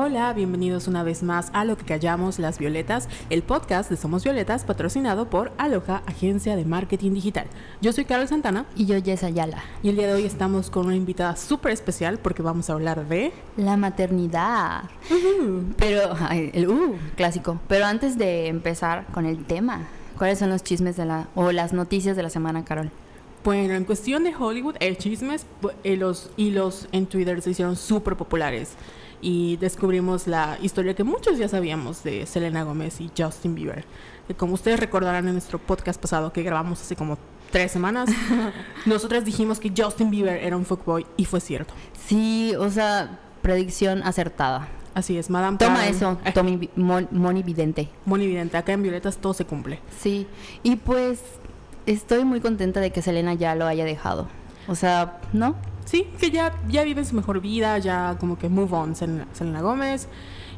Hola, bienvenidos una vez más a Lo que callamos las violetas, el podcast de Somos Violetas patrocinado por Aloha, agencia de marketing digital. Yo soy Carol Santana Y yo, Jess Ayala. y el día de hoy estamos con una invitada súper especial porque vamos a hablar de... La maternidad. Pero, ay, el uh, clásico. Pero antes de empezar con el tema, ¿cuáles son los chismes de la, o las noticias de la semana, Carol? Bueno, en cuestión de Hollywood, el chismes, eh, los hilos en Twitter se hicieron súper populares y descubrimos la historia que muchos ya sabíamos de Selena Gómez y Justin Bieber. Que como ustedes recordarán en nuestro podcast pasado que grabamos hace como tres semanas, nosotras dijimos que Justin Bieber era un fuckboy y fue cierto. Sí, o sea, predicción acertada. Así es, Madame Toma Karen, eso, eh, Tommy, Vi- Mon- Moni Vidente. acá en Violetas todo se cumple. Sí, y pues estoy muy contenta de que Selena ya lo haya dejado. O sea, ¿no? Sí, que ya, ya vive su mejor vida, ya como que move on Selena, Selena Gómez.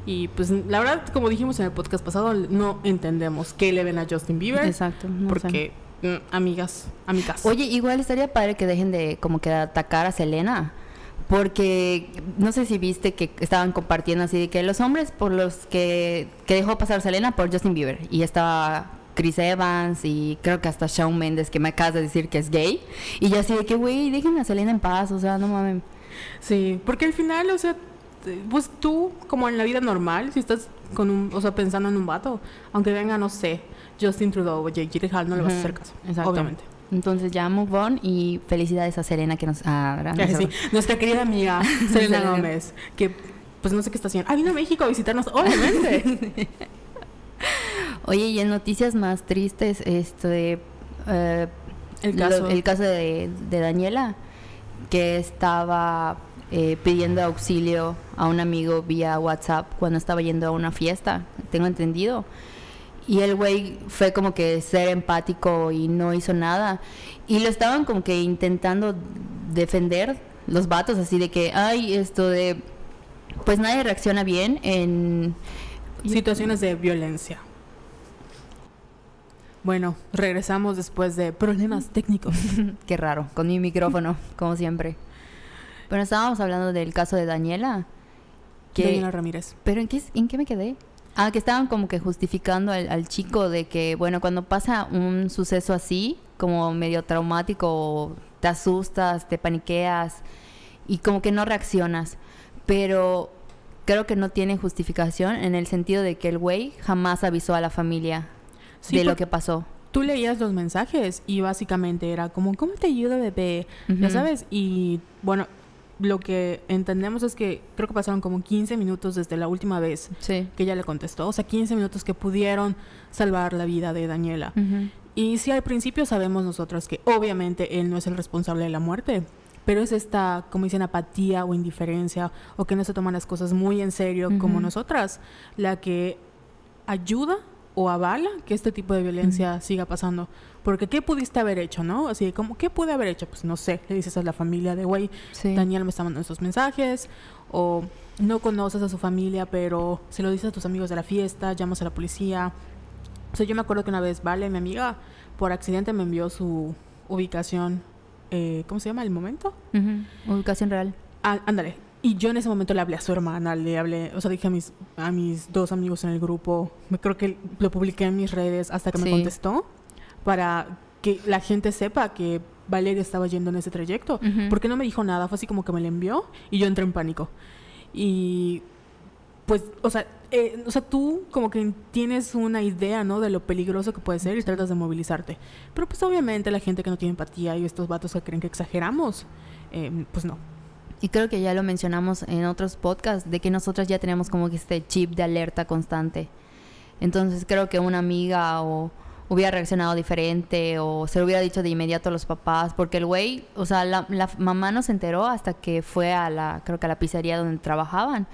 Y pues la verdad, como dijimos en el podcast pasado, no entendemos qué le ven a Justin Bieber. Exacto. no sé. porque, mm, amigas, amigas. Oye, igual estaría padre que dejen de como que atacar a Selena. Porque no sé si viste que estaban compartiendo así de que los hombres por los que, que dejó pasar Selena por Justin Bieber. Y estaba Chris Evans y creo que hasta Shawn Mendes que me acabas de decir que es gay. Y yo así de que, güey, dejen a Selena en paz. O sea, no mames. Sí, porque al final, o sea, pues tú, como en la vida normal, si estás con un, o sea, pensando en un vato, aunque venga, no sé, Justin Trudeau o Jake Gyllenhaal, no le vas a hacer caso, Exacto. obviamente. Entonces ya move on y felicidades a Selena que nos... ah, no, Sí, nuestra querida amiga Selena Selena. Gómez, que pues no sé qué está haciendo. Ah, vino a México a visitarnos, obviamente. Oye, y en noticias más tristes, este, eh, El lo- caso. el caso de, de Daniela, que estaba eh, pidiendo auxilio a un amigo vía WhatsApp cuando estaba yendo a una fiesta, tengo entendido. Y el güey fue como que ser empático y no hizo nada. Y lo estaban como que intentando defender los vatos, así de que, ay, esto de, pues nadie reacciona bien en... Situaciones de violencia. Bueno, regresamos después de problemas técnicos. Qué raro, con mi micrófono, como siempre. Pero estábamos hablando del caso de Daniela. Que, Daniela Ramírez. ¿Pero en qué, en qué me quedé? Ah, que estaban como que justificando al, al chico de que, bueno, cuando pasa un suceso así, como medio traumático, te asustas, te paniqueas y como que no reaccionas. Pero creo que no tiene justificación en el sentido de que el güey jamás avisó a la familia Sí, de lo que pasó. Tú leías los mensajes y básicamente era como, ¿cómo te ayuda, bebé? Ya Ujú. sabes, y bueno, lo que entendemos es que creo que pasaron como 15 minutos desde la última vez Sí. que ella le contestó, o sea, 15 minutos que pudieron salvar la vida de Daniela. Ujú. Y sí, al principio sabemos nosotros que obviamente él no es el responsable de la muerte, pero es esta, como dicen, apatía o indiferencia, o que no se toman las cosas muy en serio como Ujú. nosotras, la que ayuda o avala que este tipo de violencia siga pasando. Porque ¿qué pudiste haber hecho, no? Así como, ¿qué pude haber hecho? Pues no sé, le dices a la familia de, güey, Sí. Daniel me está mandando estos mensajes, o no conoces a su familia, pero se lo dices a tus amigos de la fiesta, llamas a la policía. O sea, yo me acuerdo que una vez, Vale, mi amiga, por accidente me envió su ubicación, eh, ¿cómo se llama? ¿El momento? Ubicación real. Ah, ándale. Y yo en ese momento le hablé a su hermana, le hablé, o sea, dije a mis, a mis dos amigos en el grupo, me creo que lo publiqué en mis redes hasta que me contestó, para que la gente sepa que Valeria estaba yendo en ese trayecto. Porque no me dijo nada, fue así como que me la envió y yo entré en pánico. Y pues, o sea, eh, o sea, tú como que tienes una idea, ¿no? De lo peligroso que puede ser y tratas de movilizarte. Pero pues obviamente la gente que no tiene empatía y estos vatos que creen que exageramos, eh, pues no. Y creo que ya lo mencionamos en otros podcasts, de que nosotras ya tenemos como que este chip de alerta constante. Entonces creo que una amiga o hubiera reaccionado diferente o se lo hubiera dicho de inmediato a los papás, porque el güey, o sea, la, la mamá no se enteró hasta que fue a la, creo que a la pizzería donde trabajaban.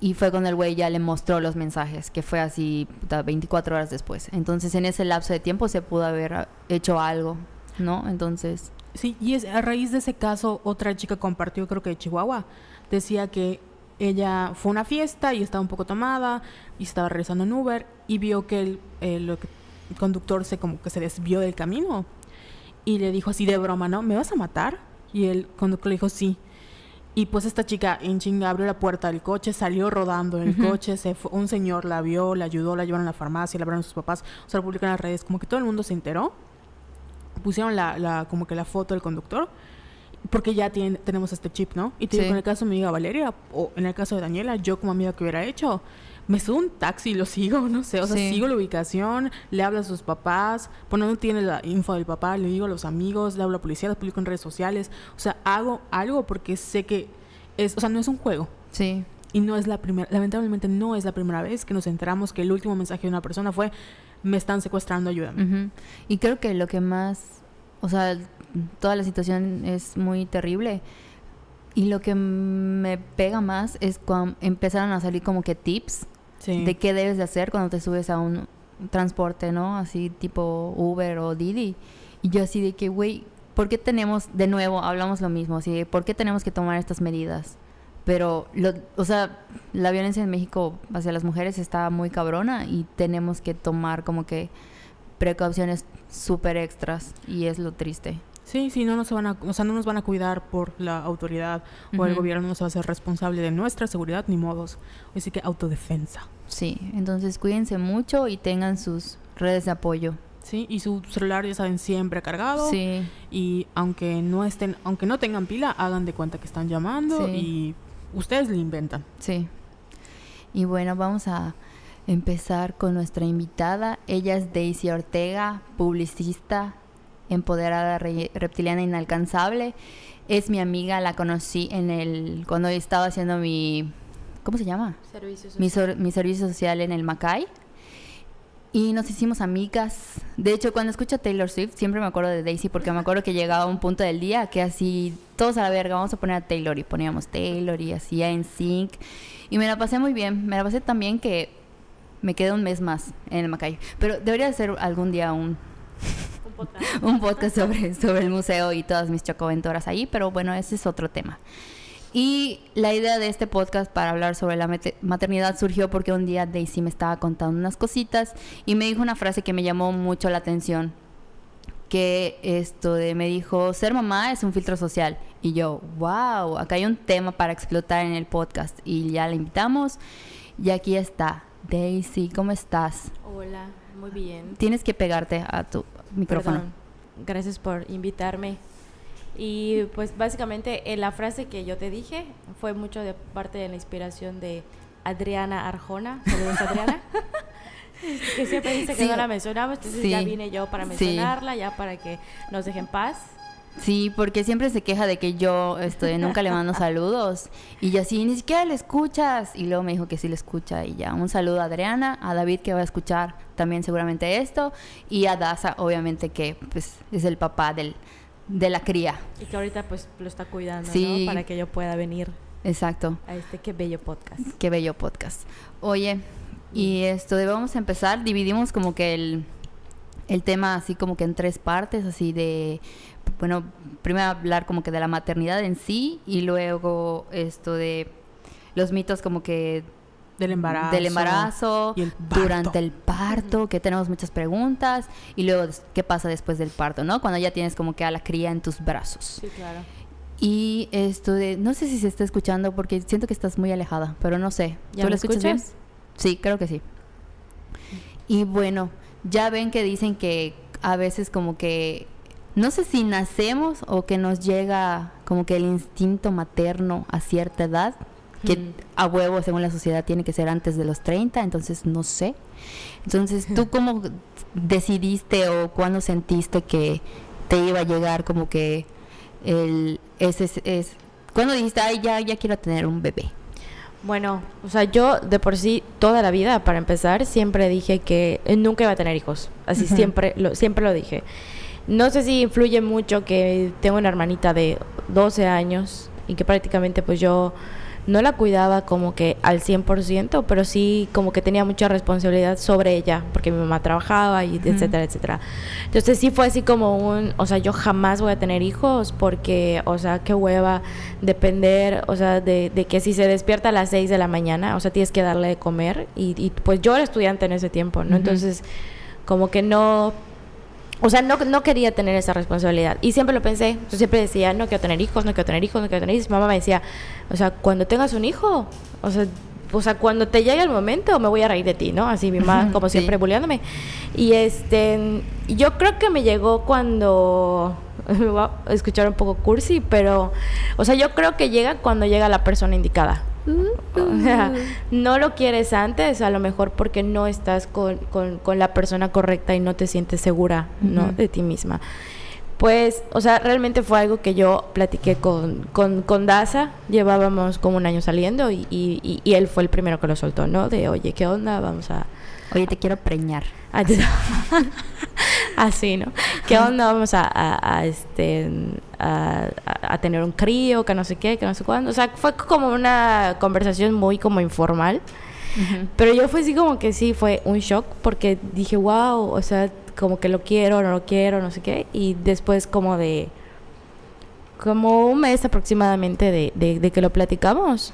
Y fue cuando el güey ya le mostró los mensajes, que fue así puta, 24 horas después. Entonces en ese lapso de tiempo se pudo haber hecho algo, ¿no? Entonces... Sí, y es, a raíz de ese caso, otra chica compartió, creo que de Chihuahua, decía que ella fue a una fiesta y estaba un poco tomada y estaba regresando en Uber y vio que el, el- lo que- el conductor se como que se desvió del camino y le dijo así de broma, ¿no? ¿Me vas a matar? Y el conductor le dijo sí. Y pues esta chica en chinga abrió la puerta del coche, salió rodando en el coche, se fue, un señor la vio, la ayudó, la llevaron a la farmacia, la abrieron sus papás, o sea, lo publicaron en las redes, como que todo el mundo se enteró. Pusieron la, la, como que la foto del conductor, porque ya tiene, tenemos este chip, ¿no? Y te digo, Sí. en el caso de mi amiga Valeria, o en el caso de Daniela, yo como amiga que hubiera hecho, me subo un taxi y lo sigo, no sé, o sea, Sí. sigo la ubicación, le hablo a sus papás, pues no tiene la info del papá, le digo a los amigos, le hablo a la policía, lo publico en redes sociales, o sea, hago algo porque sé que es, o sea, no es un juego. Sí. Y no es la primera, lamentablemente no es la primera vez que nos enteramos que el último mensaje de una persona fue, me están secuestrando, ayúdame. Y creo que lo que más, o sea, toda la situación es muy terrible. Y lo que me pega más es cuando empezaron a salir como que tips Sí. de qué debes de hacer cuando te subes a un transporte, ¿no? Así tipo Uber o Didi. Y yo así de que, güey, ¿por qué tenemos, de nuevo, hablamos lo mismo, así de, ¿por qué tenemos que tomar estas medidas? Pero, lo, o sea, la violencia en México hacia las mujeres está muy cabrona y tenemos que tomar como que precauciones súper extras y es lo triste. Sí, sí, no nos van a, o sea, no nos van a cuidar por la autoridad o el gobierno no se va a hacer responsable de nuestra seguridad ni modos. Así que autodefensa. Sí, entonces cuídense mucho y tengan sus redes de apoyo. Sí, y su celular ya saben siempre cargado. Sí, Y aunque no estén, aunque no tengan pila, hagan de cuenta que están llamando Sí. y ustedes le inventan. Sí. Y bueno, vamos a empezar con nuestra invitada. Ella es Daisy Ortega, publicista, empoderada re- reptiliana inalcanzable. Es mi amiga, la conocí en el cuando estaba haciendo mi ¿cómo se llama? Servicios Mi, mi servicio social en el Macay. Y nos hicimos amigas. De hecho, cuando escucho a Taylor Swift, siempre me acuerdo de Daisy, porque me acuerdo que llegaba un punto del día que así, todos a la verga, vamos a poner a Taylor, y poníamos Taylor, y así en sync. Y me la pasé muy bien. Me la pasé tan bien que me quedé un mes más en el Macay. Pero debería hacer algún día un, Un podcast. un podcast sobre, sobre el museo y todas mis chocoventoras ahí, pero bueno, ese es otro tema. Y la idea de este podcast para hablar sobre la mate- maternidad surgió porque un día Daisy me estaba contando unas cositas y me dijo una frase que me llamó mucho la atención. Que esto de me dijo, ser mamá es un filtro social. Y yo, wow, acá hay un tema para explotar en el podcast. Y ya la invitamos. Y aquí está. Daisy, ¿cómo estás? Hola, muy bien. Tienes que pegarte a tu micrófono. Perdón. Gracias por invitarme. Y pues básicamente eh, la frase que yo te dije fue mucho de parte de la inspiración de Adriana Arjona. Saludos, Adriana. que siempre dice que Sí. no la mencionamos, entonces Sí. ya vine yo para Sí. mencionarla, ya para que nos dejen paz. Sí, porque siempre se queja de que yo este, nunca le mando saludos. Y yo así, ni siquiera le escuchas. Y luego me dijo que sí le escucha. Y ya, un saludo a Adriana, a David que va a escuchar también seguramente esto. Y a Daza, obviamente que pues, es el papá del, de la cría. Y que ahorita pues lo está cuidando, Sí. ¿no? Para que yo pueda venir Exacto. a este qué bello podcast. Qué bello podcast. Oye, y esto, de- vamos a empezar. Dividimos como que el, el tema así como que en tres partes, así de, bueno, primero hablar como que de la maternidad en sí y luego esto de los mitos como que Del embarazo. del embarazo, y el parto. durante el parto, que tenemos muchas preguntas y luego qué pasa después del parto, ¿no? Cuando ya tienes como que a la cría en tus brazos. Sí, claro. Y esto de, no sé si se está escuchando porque siento que estás muy alejada, pero no sé. ¿Ya ¿Tú lo escuchas bien? escuchas? Sí, creo que sí. Y bueno, ya ven que dicen que a veces como que, no sé si nacemos o que nos llega como que el instinto materno a cierta edad, que Mm. a huevo según la sociedad tiene que ser antes de los 30, entonces no sé. Entonces, ¿tú cómo decidiste o cuándo sentiste que te iba a llegar como que el ese es, es cuando dijiste, "Ay, ya ya quiero tener un bebé"? Bueno, o sea, yo de por sí toda la vida, para empezar, siempre dije que eh, nunca iba a tener hijos. Así siempre, lo, siempre lo dije. No sé si influye mucho que tengo una hermanita de 12 años y que prácticamente pues yo no la cuidaba como que al 100%, pero sí como que tenía mucha responsabilidad sobre ella, porque mi mamá trabajaba y etcétera, etcétera. Entonces sí fue así como un, o sea, yo jamás voy a tener hijos porque, o sea, qué hueva depender, o sea, de, de que si se despierta a las 6 de la mañana, o sea, tienes que darle de comer y, y, pues yo era estudiante en ese tiempo, ¿no? Entonces como que no o sea, no, no quería tener esa responsabilidad. Y siempre lo pensé. Yo siempre decía, no quiero tener hijos, no quiero tener hijos, no quiero tener hijos. Mi mamá me decía, o sea, cuando tengas un hijo, o sea, o sea, cuando te llegue el momento me voy a reír de ti, ¿no? Así mi mamá, como siempre, Sí. bulleándome. Y este, yo creo que me llegó cuando, me va a escuchar un poco cursi, pero, o sea, yo creo que llega cuando llega la persona indicada. O sea, no lo quieres antes, a lo mejor porque no estás con, con- con la persona correcta y no te sientes segura, ¿no? De ti misma. Pues, o sea, realmente fue algo que yo platiqué con, con, con Daza, llevábamos como un año saliendo y, y, y- y él fue el primero que lo soltó, ¿no? De, oye, ¿qué onda? Vamos a... Oye, te quiero preñar. Así, ¿no? ¿Qué onda? Vamos a, a- a, este, a, tener un crío, que no sé qué, que no sé cuándo. O sea, fue como una conversación muy como informal. Pero yo fue así como que sí, fue un shock porque dije, wow, o sea, como que lo quiero, no lo quiero, no sé qué. Y después como de, como un mes aproximadamente de, de, de que lo platicamos,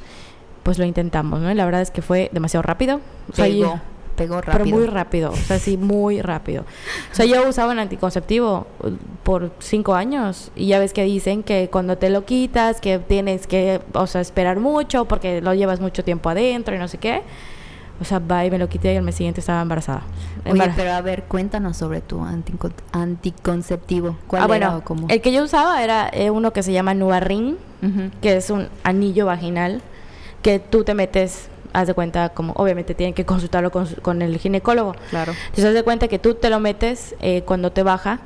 pues lo intentamos, ¿no? Y la verdad es que fue demasiado rápido. O sea, Pegó, yo- pegó rápido. pero muy rápido, o sea, sí, muy rápido. O sea, yo usaba un anticonceptivo uh, por cinco años y ya ves que dicen que cuando te lo quitas, que tienes que, o sea, esperar mucho porque lo llevas mucho tiempo adentro y no sé qué. O sea, va y me lo quité y al mes siguiente estaba embarazada. Oye, Embara- pero a ver, cuéntanos sobre tu antico- anticonceptivo. ¿Cuál ah, era bueno, o cómo? el que yo usaba era eh, uno que se llama Nuarrin, Ujú. que es un anillo vaginal que tú te metes, haz de cuenta, como obviamente tienen que consultarlo con, con el ginecólogo. Claro. Entonces, haz de cuenta que tú te lo metes eh, cuando te baja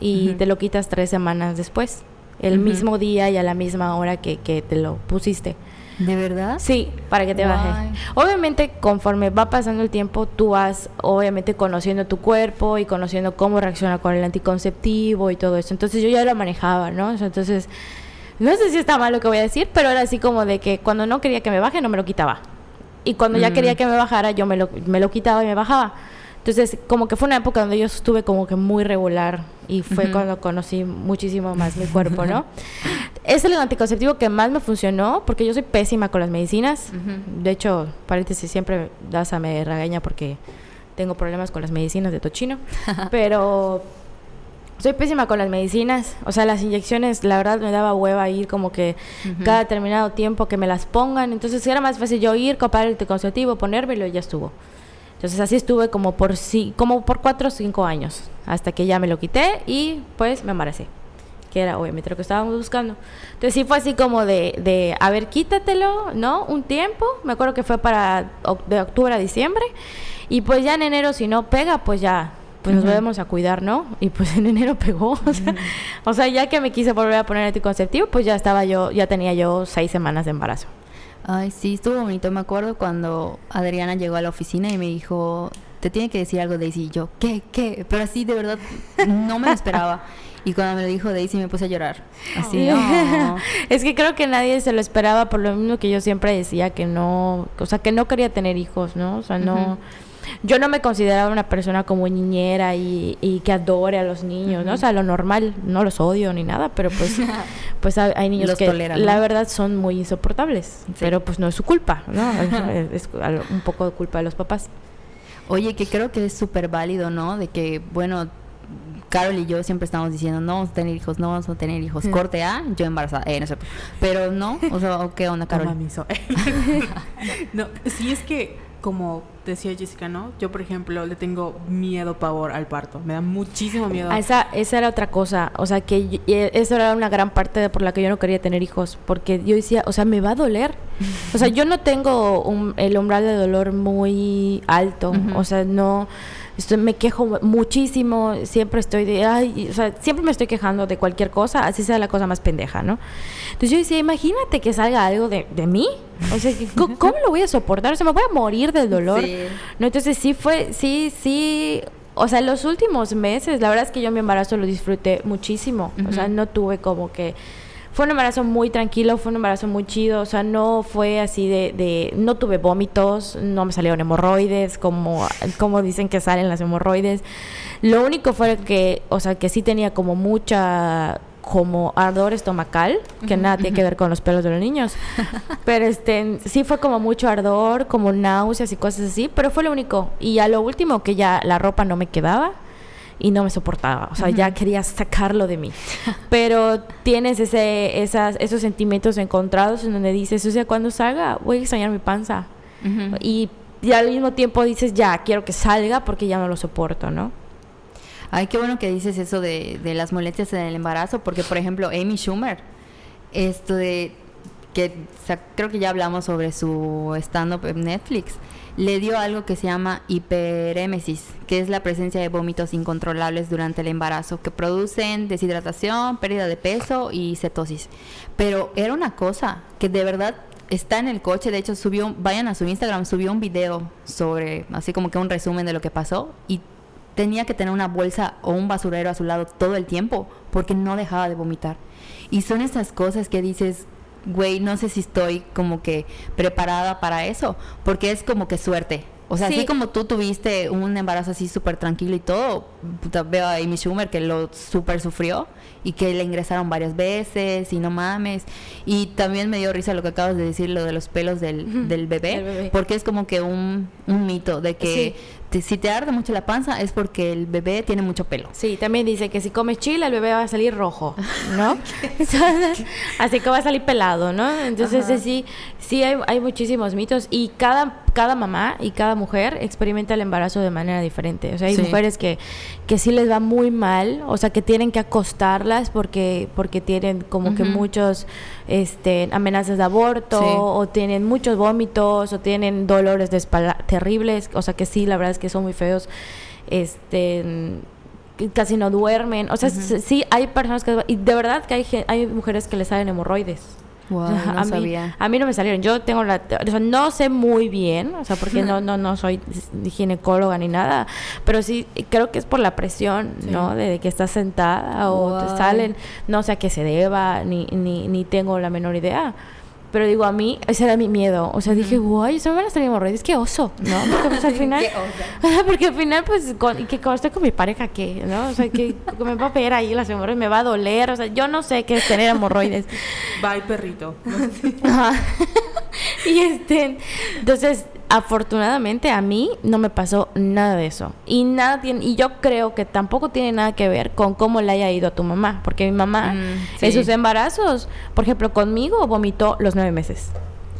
y te lo quitas tres semanas después. El mismo día y a la misma hora que, que te lo pusiste. ¿De verdad? Sí, para que te baje. Obviamente, conforme va pasando el tiempo, tú vas, obviamente, conociendo tu cuerpo y conociendo cómo reacciona con el anticonceptivo y todo eso. Entonces, yo ya lo manejaba, ¿no? O sea, entonces, no sé si está mal lo que voy a decir, pero era así como de que cuando no quería que me baje, no me lo quitaba. Y cuando ya Mm. quería que me bajara, yo me lo, me lo quitaba y me bajaba. Entonces, como que fue una época donde yo estuve como que muy regular y fue Ujú. cuando conocí muchísimo más mi cuerpo, ¿no? es el anticonceptivo que más me funcionó porque yo soy pésima con las medicinas. Ujú. De hecho, paréntesis, siempre Daza me regaña porque tengo problemas con las medicinas de tochino. pero soy pésima con las medicinas. O sea, las inyecciones, la verdad, me daba hueva ir como que cada determinado tiempo que me las pongan. Entonces era más fácil yo ir, comprar el anticonceptivo, ponérmelo y ya estuvo. Entonces así estuve como por sí, como por cuatro o cinco años, hasta que ya me lo quité y pues me embaracé, que era obviamente lo que estábamos buscando. Entonces sí fue así como de, de a ver, quítatelo, ¿no? Un tiempo, me acuerdo que fue para de octubre a diciembre y pues ya en enero si no pega, pues ya, pues nos volvemos a cuidar, ¿no? Y pues en enero pegó, o sea, o sea, ya que me quise volver a poner anticonceptivo, pues ya estaba yo, ya tenía yo seis semanas de embarazo. Ay, sí, estuvo bonito. Me acuerdo cuando Adriana llegó a la oficina y me dijo, te tiene que decir algo Daisy. Y yo, ¿qué? ¿Qué? Pero así, de verdad, no me lo esperaba. Y cuando me lo dijo Daisy me puse a llorar. Así, no. es que creo que nadie se lo esperaba por lo mismo que yo siempre decía que no, o sea, que no quería tener hijos, ¿no? O sea, no. Yo no me consideraba una persona como niñera y, y que adore a los niños, ¿no? O sea, lo normal, no los odio ni nada, pero pues pues hay, niños Los que toleran, la ¿no? verdad son muy insoportables, pero pues no es su culpa, ¿no? es, un poco de culpa de los papás. Oye, que creo que es súper válido, ¿no? De que, bueno, Carol y yo siempre estamos diciendo, no vamos a tener hijos, no vamos a tener hijos. Corte A, yo embarazada. Eh, no sé. Pero no, o sea, ¿qué onda, Carol? Miso. no, sí es que, como decía Jessica, ¿no? Yo, por ejemplo, le tengo miedo, pavor al parto. Me da muchísimo miedo. Ah, esa, esa era otra cosa, o sea, que yo- y eso era una gran parte de por la que yo no quería tener hijos, porque yo decía, o sea, me va a doler. O sea, yo no tengo un- el umbral de dolor muy alto, o sea, no, estoy, me quejo muchísimo, siempre estoy de, ay, o sea, siempre me estoy quejando de cualquier cosa, así sea la cosa más pendeja, ¿no? Entonces yo decía, imagínate que salga algo de, de mí, o sea, ¿cómo, cómo lo voy a soportar? O sea, me voy a morir del dolor. Sí. No, entonces sí fue, sí, sí. O sea, los últimos meses, la verdad es que yo mi embarazo lo disfruté muchísimo. O sea, no tuve como que. Fue un embarazo muy tranquilo, fue un embarazo muy chido. O sea, no fue así de. de no tuve vómitos, no me salieron hemorroides, como, como dicen que salen las hemorroides. Lo único fue que, o sea, que sí tenía como mucha como ardor estomacal, que nada tiene que ver con los pelos de los niños. Pero este, sí fue como mucho ardor, como náuseas y cosas así, pero fue lo único. Y a lo último que ya la ropa no me quedaba y no me soportaba, o sea, ya quería sacarlo de mí. Pero tienes ese, esas, esos sentimientos encontrados en donde dices, o sea, cuando salga voy a extrañar mi panza. y, y al mismo tiempo dices, ya, quiero que salga porque ya no lo soporto, ¿no? Ay, qué bueno que dices eso de, de las molestias en el embarazo, porque por ejemplo Amy Schumer, esto de que creo que ya hablamos sobre su stand-up en Netflix, le dio algo que se llama hiperémesis, que es la presencia de vómitos incontrolables durante el embarazo, que producen deshidratación, pérdida de peso y cetosis. Pero era una cosa que de verdad está en el coche, de hecho subió, vayan a su Instagram, subió un video sobre, así como que un resumen de lo que pasó y tenía que tener una bolsa o un basurero a su lado todo el tiempo porque no dejaba de vomitar. Y son esas cosas que dices, güey, no sé si estoy como que preparada para eso, porque es como que suerte. O sea, así como tú tuviste un embarazo así súper tranquilo y todo, veo a Amy Schumer que lo súper sufrió y que le ingresaron varias veces y no mames. Y también me dio risa lo que acabas de decir, lo de los pelos del, del bebé, porque es como que un, un mito de que si te arde mucho la panza es porque el bebé tiene mucho pelo. Sí, también dice que si comes chile el bebé va a salir rojo, ¿no? Así que va a salir pelado, ¿no? Entonces sí, sí hay, hay muchísimos mitos y cada cada mamá y cada mujer experimenta el embarazo de manera diferente. O sea, hay mujeres que, que sí les va muy mal, o sea, que tienen que acostarlas porque, porque tienen como que muchos este, amenazas de aborto, o tienen muchos vómitos, o tienen dolores de espalda terribles, o sea, que sí, la verdad es que son muy feos. Este casi no duermen, o sea, sí hay personas que y de verdad que hay hay mujeres que les salen hemorroides a, Mí, a mí no me salieron. Yo tengo la. O sea, no sé muy bien, o sea, porque no, no, no soy ginecóloga ni nada, pero sí creo que es por la presión, ¿no? De, que estás sentada o te salen, no sé a qué se deba, ni, ni, ni tengo la menor idea. Pero digo, a mí, ese era mi miedo. O sea, dije, guay, eso me van a salir hemorroides, qué oso, ¿no? Porque pues, al final. porque al final, pues, con, que cuando estoy con mi pareja, ¿qué? ¿No? O sea, que, me va a pegar ahí las hemorroides, me va a doler. O sea, yo no sé qué es tener hemorroides. Bye, perrito. y este, entonces, afortunadamente a mí no me pasó nada de eso. Y nada tiene, y yo creo que tampoco tiene nada que ver con cómo le haya ido a tu mamá. Porque mi mamá, mm, en sus embarazos, por ejemplo, conmigo vomitó los nueve meses.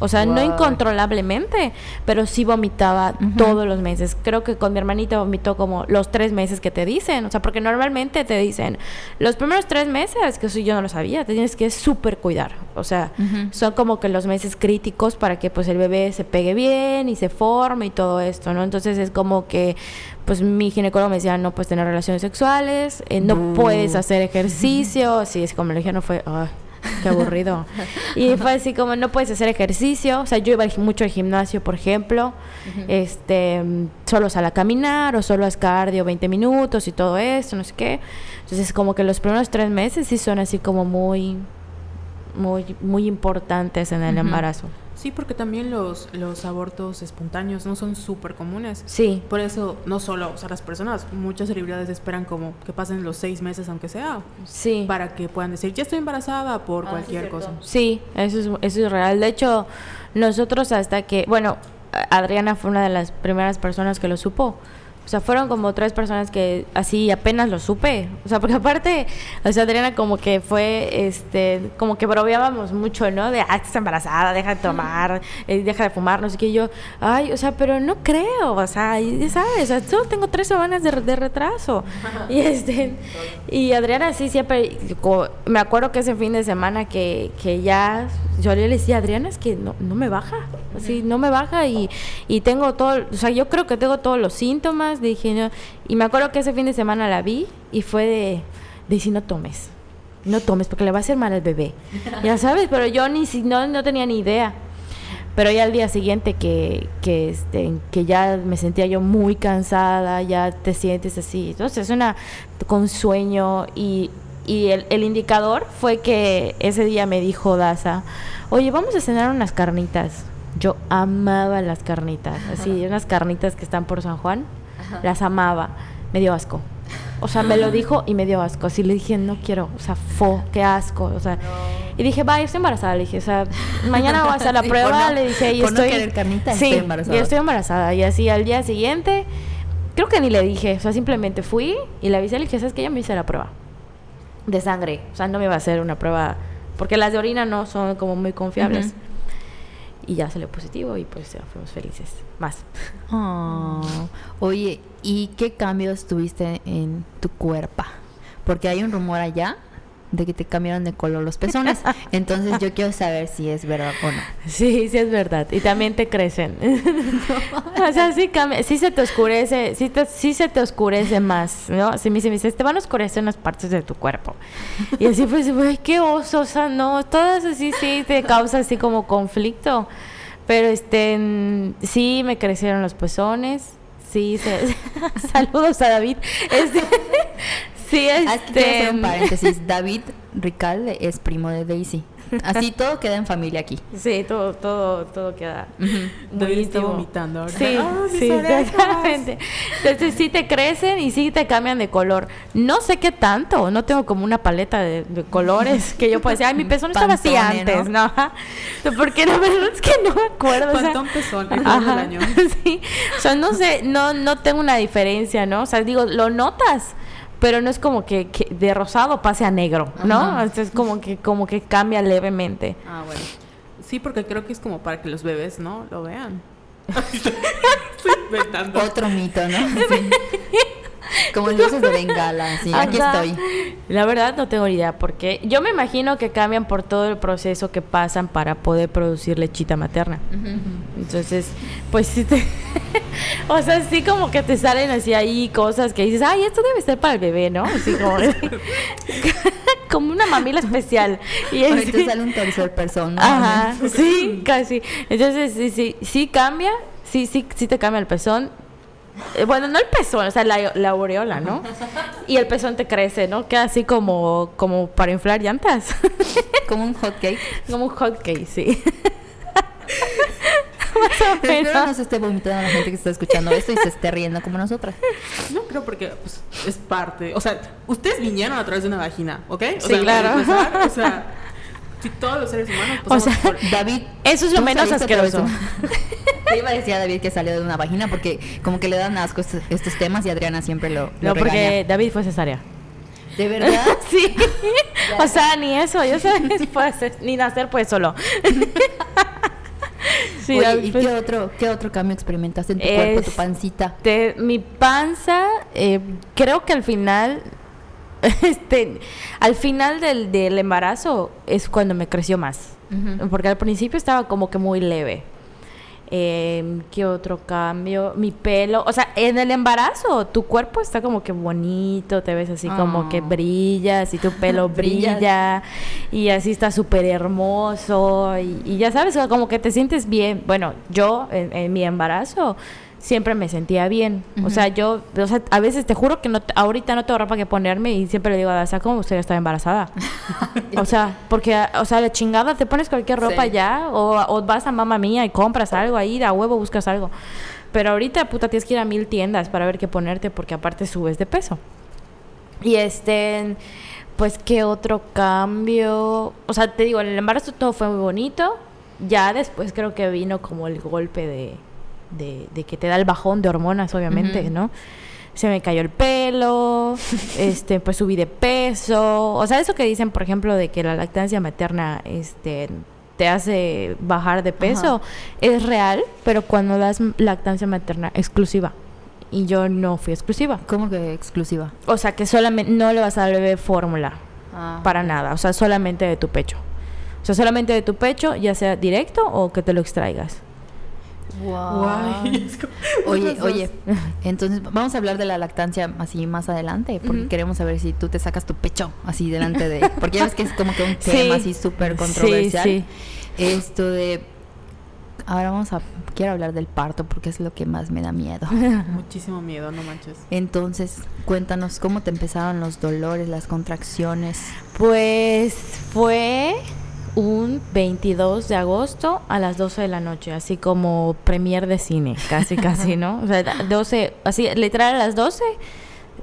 O sea, no incontrolablemente, pero sí vomitaba todos los meses. Creo que con mi hermanita vomitó como los tres meses que te dicen. O sea, porque normalmente te dicen, los primeros tres meses, que eso yo no lo sabía, te tienes que súper cuidar. O sea, son como que los meses críticos para que pues el bebé se pegue bien y se forme y todo esto, ¿no? Entonces es como que pues mi ginecólogo me decía, no puedes tener relaciones sexuales, eh, no puedes hacer ejercicio. Así es como le dije, no fue... Qué aburrido. y fue así como no puedes hacer ejercicio. O sea, yo iba mucho al gimnasio, por ejemplo. Este, solo sal a caminar o solo haz cardio 20 minutos y todo eso, no sé qué. Entonces, como que los primeros tres meses sí son así como muy, muy, muy importantes en el embarazo. Sí, porque también los, los abortos espontáneos no son súper comunes. Sí. Por eso, no solo, o sea, las personas, muchas celebridades esperan como que pasen los seis meses, aunque sea. Sí. Para que puedan decir, ya estoy embarazada por ah, cualquier cosa. Sí, eso es, eso es real. De hecho, nosotros hasta que, bueno, Adriana fue una de las primeras personas que lo supo. O sea, fueron como tres personas que así apenas lo supe. O sea, porque aparte, o sea, Adriana como que fue, este, como que bromeábamos mucho, ¿no? De, ah, estás embarazada, deja de tomar, eh, deja de fumar, no sé qué. yo, ay, o sea, pero no creo, o sea, ya sabes, o solo tengo tres semanas de, de retraso. y este, y Adriana sí siempre, me acuerdo que ese fin de semana que, que ya, yo le decía, Adriana, es que no, no me baja, así, no me baja y, y tengo todo, o sea, yo creo que tengo todos los síntomas dije, y me acuerdo que ese fin de semana la vi y fue de, de si no tomes, no tomes porque le va a hacer mal al bebé. ya sabes, pero yo ni si no, no tenía ni idea. Pero ya al día siguiente que, que, este, que ya me sentía yo muy cansada, ya te sientes así. Entonces es una con sueño y, y el, el, indicador fue que ese día me dijo Daza, oye, vamos a cenar unas carnitas. Yo amaba las carnitas, así, unas carnitas que están por San Juan las amaba, me dio asco. O sea, me lo dijo y me dio asco. Así le dije, no quiero, o sea, fo, qué asco. O sea, y dije, va, estoy embarazada. Le dije, o sea, mañana voy a hacer la prueba. le dije, y estoy. No carnita, sí, estoy embarazada. Y estoy embarazada. Y así al día siguiente creo que ni le dije, o sea, simplemente fui y le avisé, le dije, ¿sabes que Ya me hice la prueba de sangre, o sea, no me iba a hacer una prueba, porque las de orina no son como muy confiables. Y ya salió positivo y pues ya fuimos felices, más. Oh. Oye, ¿y qué cambios tuviste en tu cuerpo? Porque hay un rumor allá de que te cambiaron de color los pezones. Entonces yo quiero saber si es verdad o no. Sí, sí es verdad. Y también te crecen. o sea, sí cambia, sí se te oscurece, sí, te- sí se te oscurece más, ¿no? Así me te van a oscurecer unas partes de tu cuerpo. Y así pues, ay, qué oso, o sea, no, todas así sí te causa así como conflicto. Pero este, sí me crecieron los pezones. Sí, se- saludos a David. Este, sí, es que quiero hacer un este, paréntesis. David Ricalde es primo de Daisy. Así todo queda en familia aquí. sí, todo, todo, todo queda David está vomitando ahora. Sí, Ah, sí, exactamente. Entonces sí te crecen y sí te cambian de color. No sé qué tanto, no tengo como una paleta de, de colores que yo pueda decir, ay, mi pezón estaba así antes, ¿no? Porque la verdad es que no me acuerdo. o sea, Pantón pezón, Ajá, año. sí. O sea, no sé, no, no tengo una diferencia, ¿no? O sea, digo, lo notas, pero no es como que, que de rosado pase a negro, ¿no? Ajá. Es como que, como que cambia levemente. Ah, bueno. Sí, porque creo que es como para que los bebés, ¿no? Lo vean. Estoy inventando. Otro mito, ¿no? Sí. Como luces de bengala, sí. Aquí estoy. La verdad no tengo ni idea porque yo me imagino que cambian por todo el proceso que pasan para poder producir lechita materna. Entonces, pues sí te... o sea, sí como que te salen así ahí cosas que dices, ay, esto debe ser para el bebé, ¿no? Así como... como una mamila especial. Y Ahorita así- sale un tercer persona. Ajá, sí, casi. Entonces, sí, sí, sí cambia, sí, sí, sí te cambia el pezón. Eh, Bueno, no el pezón, o sea, la, la aureola, ¿no? Y el pezón te crece, ¿no? Queda así como, como para inflar llantas. Como un hot cake. como un hot cake, sí. Más o Espero no menos. se esté vomitando la gente que está escuchando esto y se esté riendo como nosotras. No creo porque pues, es parte. O sea, ustedes vinieron a través de una vagina, ¿ok? O Sí, sea, claro. empezar, o sea, si todos los seres humanos O sea, por. David. Eso es lo ¿tú menos asqueroso. Le iba a decir a David que salió de una vagina porque como que le dan asco estos, estos temas y Adriana siempre lo, lo No, porque regaña. David fue cesárea. ¿De verdad? Sí. o sea, ni eso, yo sé, puede ser, ni nacer pues solo. Sí, Oye, David, ¿y pues, qué otro, qué otro cambio experimentaste en tu cuerpo, tu Es- pancita? Este, mi panza, eh, creo que al final, este, al final del, del embarazo es cuando me creció más. Porque al principio estaba como que muy leve. Eh, ¿Qué otro cambio? Mi pelo. O sea, en el embarazo tu cuerpo está como que bonito, te ves así como que Ah. brillas y tu pelo brilla y así está súper hermoso y, y ya sabes, como que te sientes bien. Bueno, yo en, en mi embarazo siempre me sentía bien. O sea, yo, o sea, a veces te juro que no te- ahorita no tengo ropa que ponerme y siempre le digo a Daza, ¿cómo usted está embarazada? o sea, porque, o sea, la chingada, te pones cualquier ropa Sí. ya o, o vas a mamá mía y compras algo ahí, a huevo buscas algo. Pero ahorita, puta, tienes que ir a mil tiendas para ver qué ponerte porque aparte subes de peso. Y este, pues, ¿qué otro cambio? O sea, te digo, en el embarazo todo fue muy bonito. Ya después creo que vino como el golpe de, de, de que te da el bajón de hormonas, obviamente. ¿no? Se me cayó el pelo, este, pues subí de peso. O sea, eso que dicen, por ejemplo, de que la lactancia materna, este te hace bajar de peso, es real, pero cuando das lactancia materna exclusiva. Y yo no fui exclusiva. ¿Cómo que exclusiva? O sea, que solamente no le vas a dar bebé fórmula Ah. para nada, o sea, solamente de tu pecho. O sea, solamente de tu pecho, ya sea directo o que te lo extraigas. Como- Oye, oye, entonces vamos a hablar de la lactancia así más adelante, porque queremos saber si tú te sacas tu pecho así delante de, porque ya ves que es como que un Sí. tema así súper controversial. Sí, Esto de, ahora vamos a, quiero hablar del parto porque es lo que más me da miedo. Muchísimo miedo, no manches. Entonces, cuéntanos cómo te empezaron los dolores, las contracciones. Pues fue un 22 de agosto a las 12 de la noche, así como premier de cine, casi, casi, ¿no? O sea, 12, así, literal a las 12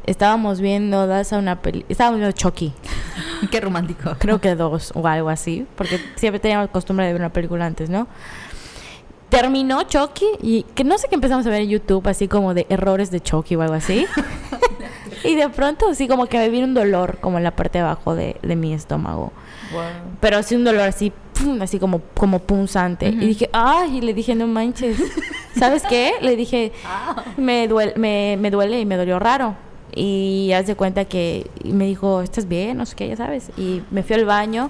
estábamos viendo das a una peli, estábamos viendo Chucky, Qué romántico. creo que dos o algo así, porque siempre teníamos costumbre de ver una película antes, ¿no? terminó Chucky y que no sé qué empezamos a ver en YouTube, así como de errores de Chucky o algo así. y de pronto, así como que me vino un dolor, como en la parte de abajo de, de mi estómago. Pero así un dolor así, pum, así como, como punzante. Y dije, ay, y le dije, no manches. ¿Sabes qué? Le dije, me, duele, me, me duele y me dolió raro. Y hace cuenta que y me dijo, ¿estás bien? No sé qué, ya sabes. Y me fui al baño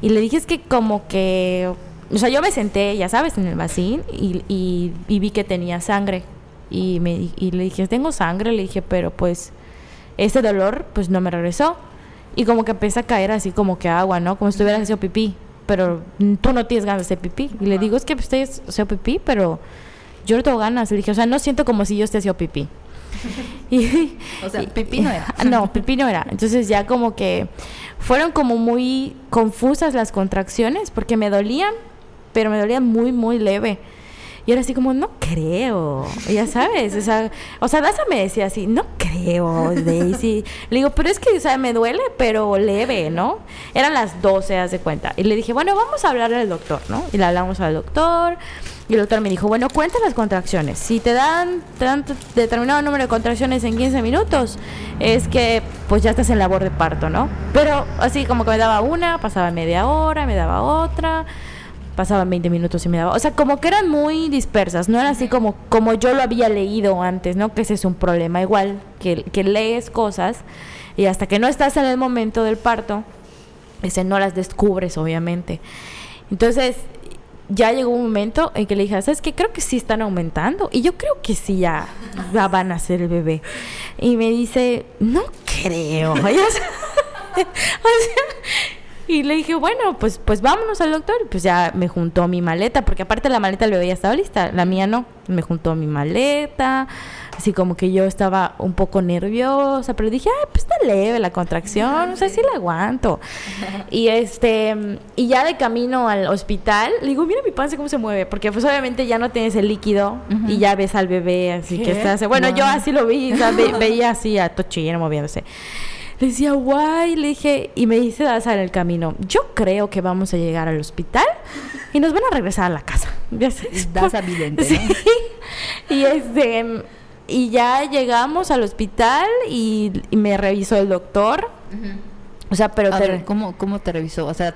y le dije, es que como que... O sea, yo me senté, ya sabes, en el vacín y, y, y vi que tenía sangre. Y, me, y le dije, tengo sangre. Le dije, pero pues ese dolor pues no me regresó. Y como que empieza a caer así como que agua, ¿no? Como si estuvieras haciendo pipí. Pero tú no tienes ganas de hacer pipí. Y le digo, es que usted haciendo pipí, pero yo no tengo ganas. Le dije, o sea, no siento como si yo esté haciendo pipí. y, o sea, pipí no era. No, pipí no era. Entonces ya como que fueron como muy confusas las contracciones porque me dolían, pero me dolían muy, muy leve. Y era así como, no creo, ya sabes, o sea, o sea, Daza me decía así, no creo, Daisy. Le digo, pero es que, o sea, me duele, pero leve, ¿no? Eran las 12, haz de cuenta. Y le dije, bueno, vamos a hablarle al doctor, ¿no? Y le hablamos al doctor. Y el doctor me dijo, bueno, cuenta las contracciones. Si te dan, te dan determinado número de contracciones en 15 minutos, es que pues ya estás en labor de parto, ¿no? Pero así como que me daba una, pasaba media hora, me daba otra pasaban 20 minutos y me daba. O sea, como que eran muy dispersas, no era así como, como yo lo había leído antes, ¿no? Que ese es un problema igual, que, que lees cosas y hasta que no estás en el momento del parto, ese no las descubres, obviamente. Entonces, ya llegó un momento en que le dije, ¿sabes qué? Creo que sí están aumentando. Y yo creo que sí ya, ya van a ser el bebé. Y me dice, no creo. o sea, y le dije, bueno, pues, pues vámonos al doctor. Y pues ya me juntó mi maleta, porque aparte la maleta del bebé ya estaba lista, la mía no. Me juntó mi maleta, así como que yo estaba un poco nerviosa, pero dije, ay, pues está leve la contracción, o sea, sí la aguanto. Y este, y ya de camino al hospital, le digo, mira mi panza cómo se mueve, porque pues obviamente ya no tienes el líquido y ya ves al bebé, así que está, bueno, yo así lo vi, o sea, veía así a Tochillero moviéndose. Le decía, guay, le dije, y me dice Daza en el camino, yo creo que vamos a llegar al hospital y nos van a regresar a la casa. Daza evidente, Sí. Y este, y ya llegamos al hospital y, y me revisó el doctor. O sea, pero A te- ver, ¿cómo, ¿cómo te revisó? O sea,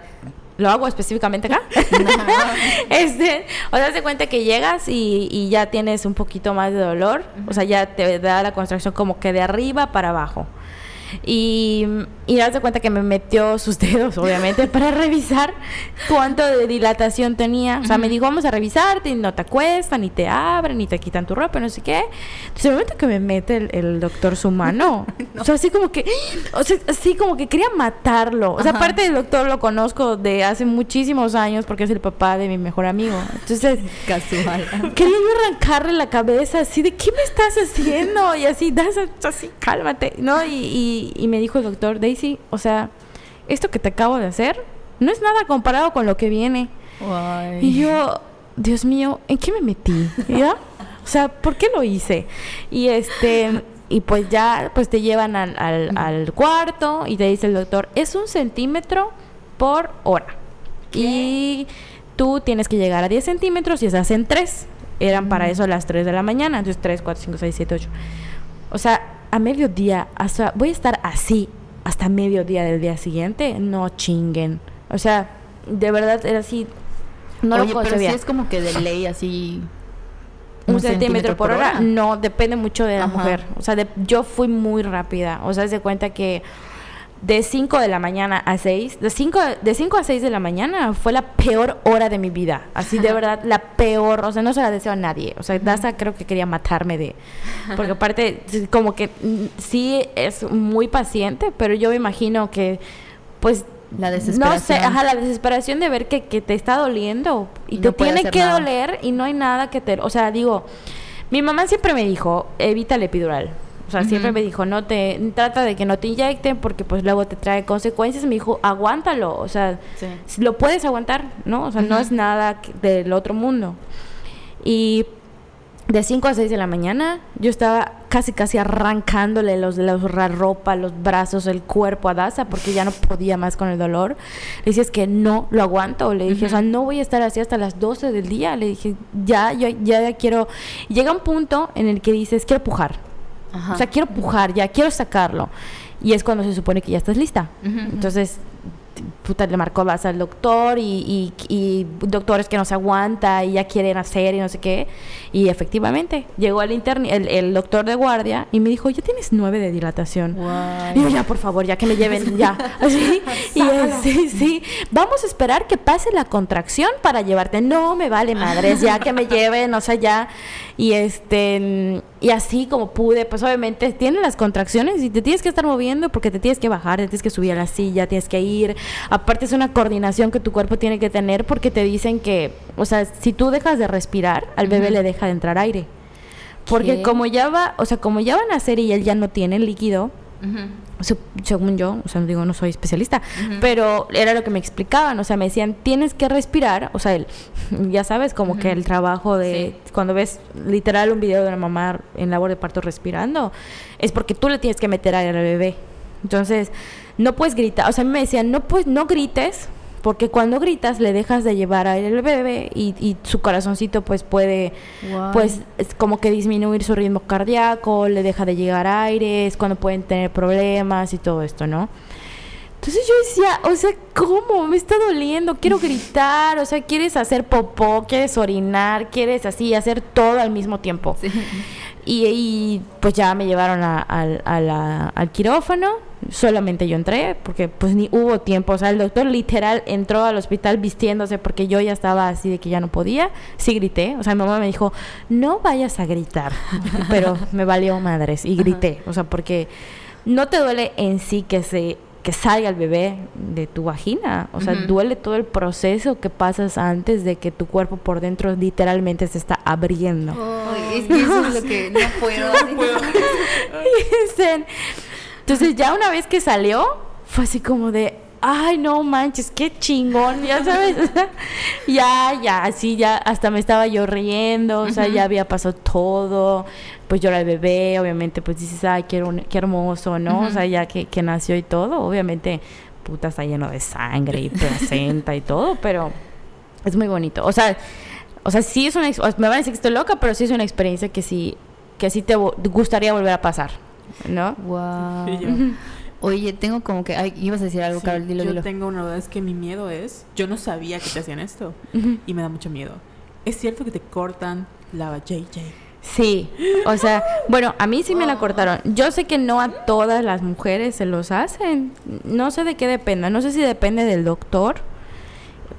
¿Lo hago específicamente acá? este, o sea, se cuenta que llegas y, y ya tienes un poquito más de dolor. O sea, ya te da la contracción como que de arriba para abajo. Y, y das de cuenta que me metió sus dedos, obviamente, para revisar cuánto de dilatación tenía. O sea, me dijo, vamos a revisarte, y no te acuestan, ni te abren, ni te quitan tu ropa, no sé qué. Entonces, el momento que me mete el, el doctor su mano, o sea, así como que, o sea, así como que quería matarlo. O sea, Ajá. aparte del doctor lo conozco de hace muchísimos años porque es el papá de mi mejor amigo. Entonces, casual. Quería yo arrancarle la cabeza así de ¿qué me estás haciendo? Y así, das, así, cálmate, ¿no? Y, y- y me dijo el doctor, Daisy, o sea, esto que te acabo de hacer no es nada comparado con lo que viene. Ay. Y yo, Dios mío, ¿en qué me metí? ¿Ya? O sea, ¿por qué lo hice? Y este, y pues ya, pues te llevan al, al, al cuarto y te dice el doctor, es un centímetro por hora. Y tú tienes que llegar a 10 centímetros y estás en 3. Eran para eso las 3 de la mañana, entonces 3, 4, 5, 6, 7, 8. O sea, a mediodía, hasta, voy a estar así hasta mediodía del día siguiente. No chinguen. O sea, de verdad era así. No Oye, lo pero si es como que de ley así... un centímetro por hora. No, depende mucho de la Ajá. mujer. O sea, de- yo fui muy rápida. O sea, se cuenta que de 5 de la mañana a 6, de 5 de 5 a 6 de la mañana fue la peor hora de mi vida. Así de verdad, la peor. O sea, no se la deseo a nadie. O sea, Daza creo que quería matarme de. Porque aparte, como que mm, sí es muy paciente, pero yo me imagino que, pues. La No desesperación. sé, ajá, la desesperación de ver que, que te está doliendo y Y te no tiene que nada. doler y no hay nada que te... O sea, digo, mi mamá siempre me dijo, evita el epidural. O sea, siempre me dijo, no te... Trata de que no te inyecten porque pues luego te trae consecuencias. Me dijo, aguántalo. O sea, Sí. lo puedes aguantar, ¿no? O sea, no es nada del otro mundo. Y de 5 a 6 de la mañana, yo estaba casi casi arrancándole los, los la ropa, los brazos, el cuerpo a Daza porque ya no podía más con el dolor. Le dije, es que no lo aguanto. Le dije, o sea, no voy a estar así hasta las 12 del día. Le dije, ya, yo ya, ya quiero. Llega un punto en el que dices, quiero pujar. Ajá. O sea, quiero pujar, ya quiero sacarlo. Y es cuando se supone que ya estás lista. Ujú, ujú. Entonces, puta, le marcó vas al doctor y, y, y doctores que no se aguanta y ya quieren hacer y no sé qué. Y efectivamente, llegó el, el, el doctor de guardia y me dijo, ya tienes nueve de dilatación. Y yo, ya, por favor, ya que me lleven, ya. Así. y él, sí, sí. Vamos a esperar que pase la contracción para llevarte. No, me vale madres, ya que me lleven, o sea, ya. Y este, y así como pude, pues obviamente tiene las contracciones y te tienes que estar moviendo porque te tienes que bajar, te tienes que subir a la silla, tienes que ir. Aparte es una coordinación que tu cuerpo tiene que tener porque te dicen que, o sea, si tú dejas de respirar, al bebé le deja de entrar aire. Porque ¿Qué? como ya va, o sea, como ya van a nacer y él ya no tiene líquido, Se- según yo, o sea, no digo, no soy especialista, pero era lo que me explicaban, o sea, me decían, tienes que respirar, o sea, el, ya sabes, como que el trabajo de, cuando ves literal un video de una mamá en labor de parto respirando, es porque tú le tienes que meter aire al bebé. Entonces, no puedes gritar, o sea, a mí me decían, no, pues, no grites, porque cuando gritas le dejas de llevar aire al bebé y, y su corazoncito pues puede pues es como que disminuir su ritmo cardíaco, le deja de llegar aire, es cuando pueden tener problemas y todo esto, ¿no? Entonces yo decía, o sea, ¿cómo? Me está doliendo, quiero gritar, o sea, quieres hacer popó, quieres orinar, quieres así, hacer todo al mismo tiempo. Sí. Y, y, pues ya me llevaron a- al- a la- al quirófano, solamente yo entré, porque pues ni hubo tiempo, o sea, el doctor literal entró al hospital vistiéndose porque yo ya estaba así de que ya no podía, sí grité, o sea, mi mamá me dijo, no vayas a gritar, pero me valió madres y grité, o sea, porque no te duele en sí que se que salga el bebé de tu vagina, o sea, duele todo el proceso que pasas antes de que tu cuerpo por dentro literalmente se está abriendo. Ay, es que eso es lo que no puedo. así. Dicen. Entonces ya una vez que salió, fue así como de, ay, no manches, qué chingón, ya sabes. ya, ya, así ya, hasta me estaba yo riendo, o sea, ya había pasado todo. Pues llora el bebé, obviamente, pues dices, ay, qué, qué hermoso, ¿no? O sea, ya que, que nació y todo, obviamente, puta, está lleno de sangre y placenta y todo, pero es muy bonito. O sea, o sea, sí es una, me van a decir que estoy loca, pero sí es una experiencia que sí, que sí te gustaría volver a pasar, ¿no? Yo, Oye, tengo como que. Ay, ibas a decir algo, sí, Carol, dilo, yo dilo. tengo una duda, es que mi miedo es, yo no sabía que te hacían esto y me da mucho miedo. ¿Es cierto que te cortan la JJ? Sí, o sea, bueno, a mí sí me la cortaron. Yo sé que no a todas las mujeres se los hacen. No sé de qué dependa. No sé si depende del doctor,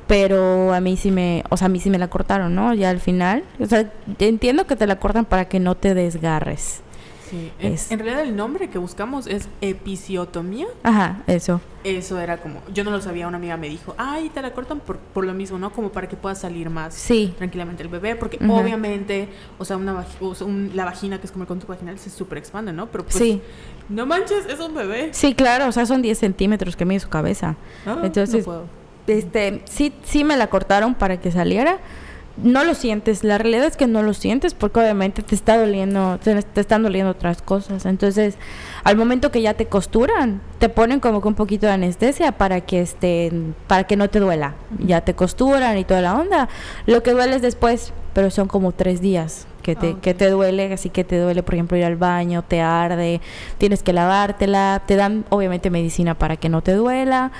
pero a mí sí me, o sea, a mí sí me la cortaron, ¿no? Ya al final, o sea, entiendo que te la cortan para que no te desgarres. Sí. Es- en realidad el nombre que buscamos es episiotomía. Ajá, eso. Eso era como, yo no lo sabía, una amiga me dijo, ay, te la cortan por, por lo mismo, ¿no? Como para que pueda salir más Sí. tranquilamente el bebé, porque obviamente, o sea, una vagi- o sea, un- la vagina que es como el conducto vaginal se super expande, ¿no? Pero pues, Sí. no manches, es un bebé. Sí, claro, o sea, son 10 centímetros que mide su cabeza. Ah, Entonces, no puedo. este, sí, sí me la cortaron para que saliera. No lo sientes, la realidad es que no lo sientes porque obviamente te está doliendo, te, te están doliendo otras cosas. Entonces, al momento que ya te costuran, te ponen como que un poquito de anestesia para que este, para que no te duela. Ya te costuran y toda la onda. Lo que duele es después, pero son como tres días que te, Ah, que te duele, así que te duele, por ejemplo, ir al baño, te arde, tienes que lavártela, te dan obviamente medicina para que no te duela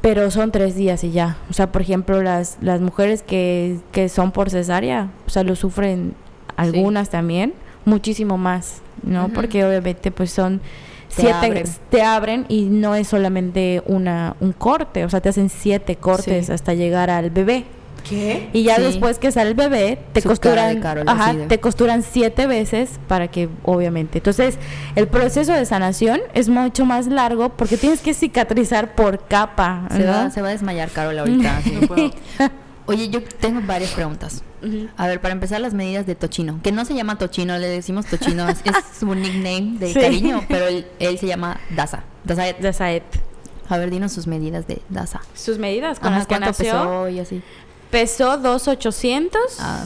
pero son tres días y ya. O sea, por ejemplo, las, las mujeres que, que son por cesárea, o sea, lo sufren algunas también, muchísimo más, ¿no? Porque obviamente pues son Te siete, abren. te abren y no es solamente una, un corte, o sea, te hacen siete cortes Sí. hasta llegar al bebé. ¿Qué? Y ya Sí. después que sale el bebé, te Su costuran, Carol, ajá, te costuran siete veces para que, obviamente. Entonces, el proceso de sanación es mucho más largo porque tienes que cicatrizar por capa. Se, ¿no? va, se va a desmayar Carol ahorita. sí. No puedo. Oye, yo tengo varias preguntas. A ver, para empezar, las medidas de Tochino. Que no se llama Tochino, le decimos Tochino. es, es su nickname de Sí. cariño, pero él, él se llama Daza. Daza. De Saet. A ver, dinos sus medidas de Daza. Sus medidas con Ajá, las que ¿Cuánto nació. pesó y así? Pesó 2,800. Ah,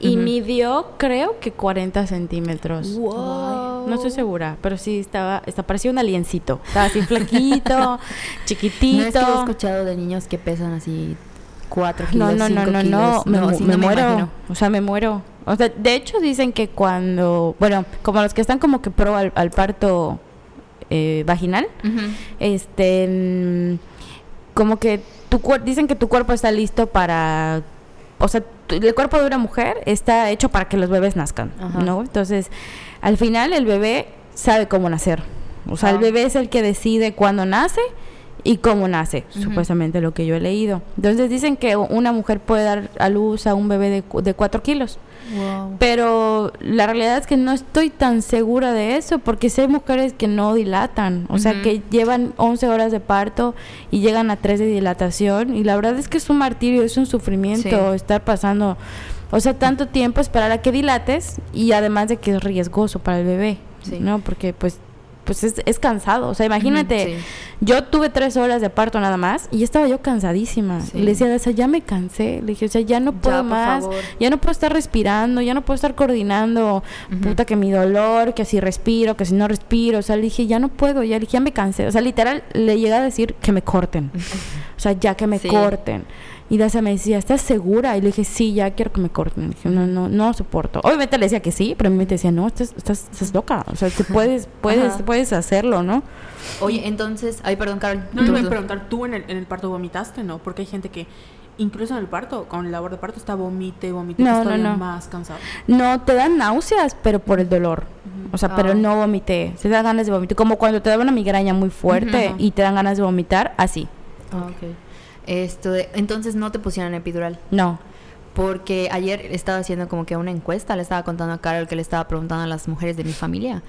y midió, creo que 40 centímetros. Wow. No estoy segura, pero sí estaba, está, parecía un aliencito. Estaba así flaquito, chiquitito. No es que he escuchado de niños que pesan así 4 No, kilos, no, no, 5 no, kilos. no, me, no muero. o sea, me muero. O sea, de hecho dicen que cuando, bueno, como los que están como que pro al, al parto eh, vaginal, Ujú. este, mm, como que tu dicen que tu cuerpo está listo para, o sea, el cuerpo de una mujer está hecho para que los bebés nazcan, Ajá. ¿no? Entonces, al final el bebé sabe cómo nacer. O sea, el bebé es el que decide cuándo nace y cómo nace, supuestamente lo que yo he leído. Entonces dicen que una mujer puede dar a luz a un bebé de, de 4 kilos. Wow. Pero la realidad es que no estoy tan segura de eso, porque sé mujeres que no dilatan, o sea, que llevan 11 horas de parto y llegan a 3 de dilatación, y la verdad es que es un martirio, es un sufrimiento Sí. estar pasando, o sea, tanto tiempo esperar a que dilates, y además de que es riesgoso para el bebé, Sí. ¿no? Porque pues, pues es, es cansado, o sea, imagínate, Sí. yo tuve tres horas de parto nada más y estaba yo cansadísima. Sí. Le decía, o sea, ya me cansé. Le dije, o sea, ya no puedo más. Ya no puedo estar respirando, ya no puedo estar coordinando. Puta, que mi dolor, que si respiro, que si no respiro. O sea, le dije, ya no puedo. Ya le dije, ya me cansé. O sea, literal, le llegué a decir que me corten. O sea, ya que me Sí. corten. Y Dacia me decía, ¿estás segura? Y le dije, sí, ya quiero que me corten. Le dije, no, no, no soporto. Obviamente le decía que sí, pero a mí me decía, no, estás, estás, estás loca. O sea, tú puedes, puedes, Ajá. puedes hacerlo, ¿no? Oye, entonces, ay, perdón, Carol. No, iba tú. a preguntar, ¿tú en el, en el parto vomitaste, no? Porque hay gente que, incluso en el parto, con el labor de parto, está vomite, vomite, No, no, estoy no. más cansado. No, te dan náuseas, pero por el dolor. O sea, Ah. pero no vomité. Se dan ganas de vomitar. Como cuando te da una migraña muy fuerte Ujú. y te dan ganas de vomitar, así. Ah, ok. Esto de- entonces no te pusieron epidural. No. Porque ayer estaba haciendo como que una encuesta, le estaba contando a Carol que le estaba preguntando a las mujeres de mi familia.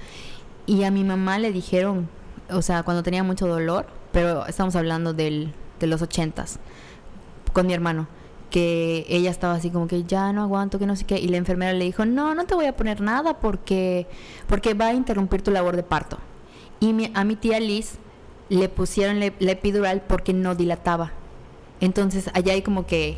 Y a mi mamá le dijeron, o sea, cuando tenía mucho dolor, pero estamos hablando del, de los ochentas, con mi hermano, que ella estaba así como que ya no aguanto, que no sé qué, y la enfermera le dijo, no, no te voy a poner nada porque, porque va a interrumpir tu labor de parto. Y mi- a mi tía Liz le pusieron la epidural porque no dilataba. Entonces allá hay como que,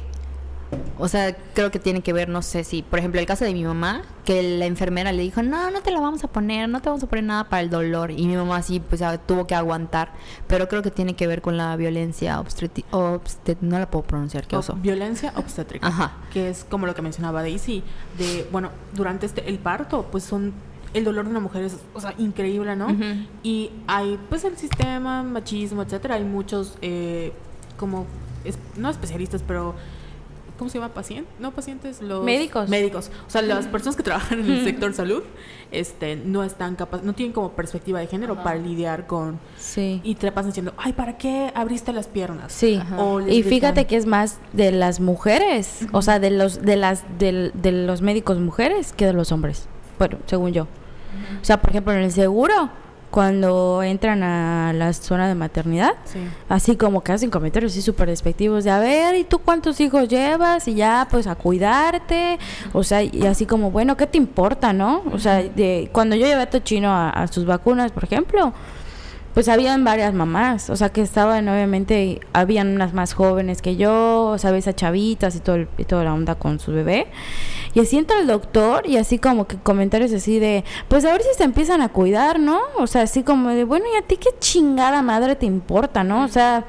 o sea, creo que tiene que ver, no sé si, por ejemplo, el caso de mi mamá, que la enfermera le dijo, no, no te la vamos a poner, no te vamos a poner nada para el dolor. Y mi mamá sí, pues tuvo que aguantar. Pero creo que tiene que ver con la violencia obstétrica, no la puedo pronunciar, qué O- oso. violencia obstétrica. Ajá. Que es como lo que mencionaba Daisy, de, bueno, durante este, el parto, pues son, el dolor de una mujer es, o sea, increíble, ¿no? Y hay, pues, el sistema, machismo, etcétera, hay muchos, eh, como, es- no especialistas, pero... ¿Cómo se llama? ¿Pacientes? No, pacientes, los... Médicos. Médicos. O sea, las personas que trabajan en el sector salud este, no están capaz, no tienen como perspectiva de género para lidiar con... Sí. Y te pasan diciendo, ay, ¿para qué abriste las piernas? Sí. Ajá. O les Y gritan, fíjate que es más de las mujeres, o sea, de los de las del- de, los médicos mujeres que de los hombres. Bueno, según yo. O sea, por ejemplo, en el seguro cuando entran a la zona de maternidad, Sí. así como que hacen comentarios así súper despectivos de, a ver, ¿y tú cuántos hijos llevas? Y ya, pues a cuidarte. O sea, y así como, bueno, ¿qué te importa, no? O sea, de, cuando yo llevé a Tochino a, a sus vacunas, por ejemplo, pues habían varias mamás, o sea, que estaban, obviamente, habían unas más jóvenes que yo, o sea, ves a chavitas y, todo el- y toda la onda con su bebé. Y así entra el doctor y así como que comentarios así de, pues a ver si se empiezan a cuidar, ¿no? O sea, así como de, bueno, ¿y a ti qué chingada madre te importa, no? O sea,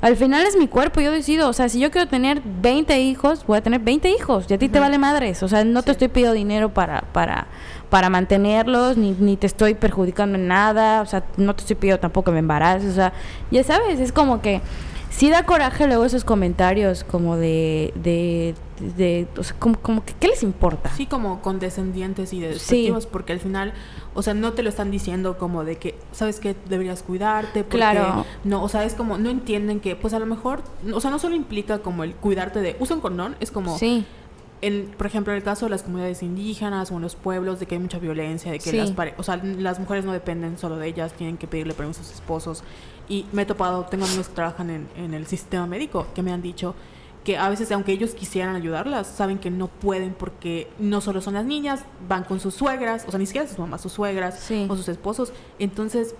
al final es mi cuerpo, yo decido, o sea, si yo quiero tener 20 hijos, voy a tener 20 hijos, y a ti te vale madres, o sea, no te estoy pidiendo dinero para, para, para mantenerlos, ni, ni te estoy perjudicando en nada, o sea, no te estoy pidiendo tampoco que me embaraces, o sea, ya sabes, es como que sí da coraje luego esos comentarios como de, de, de, o sea, como, como que, ¿qué les importa? Sí, como condescendientes y Sí. despectivos, porque al final, o sea, no te lo están diciendo como de que, ¿sabes qué? Deberías cuidarte. Porque Claro. No, o sea, es como, no entienden que, pues a lo mejor, o sea, no solo implica como el cuidarte de, usa un condón, es como, Sí, en, por ejemplo, en el caso de las comunidades indígenas o en los pueblos, de que hay mucha violencia, de que Sí. las, o sea, las mujeres no dependen solo de ellas, tienen que pedirle permiso a sus esposos. Y me he topado, tengo amigos que trabajan en, en el sistema médico que me han dicho que a veces, aunque ellos quisieran ayudarlas, saben que no pueden porque no solo son las niñas, van con sus suegras, o sea, ni siquiera sus mamás, sus suegras Sí. o sus esposos. Entonces,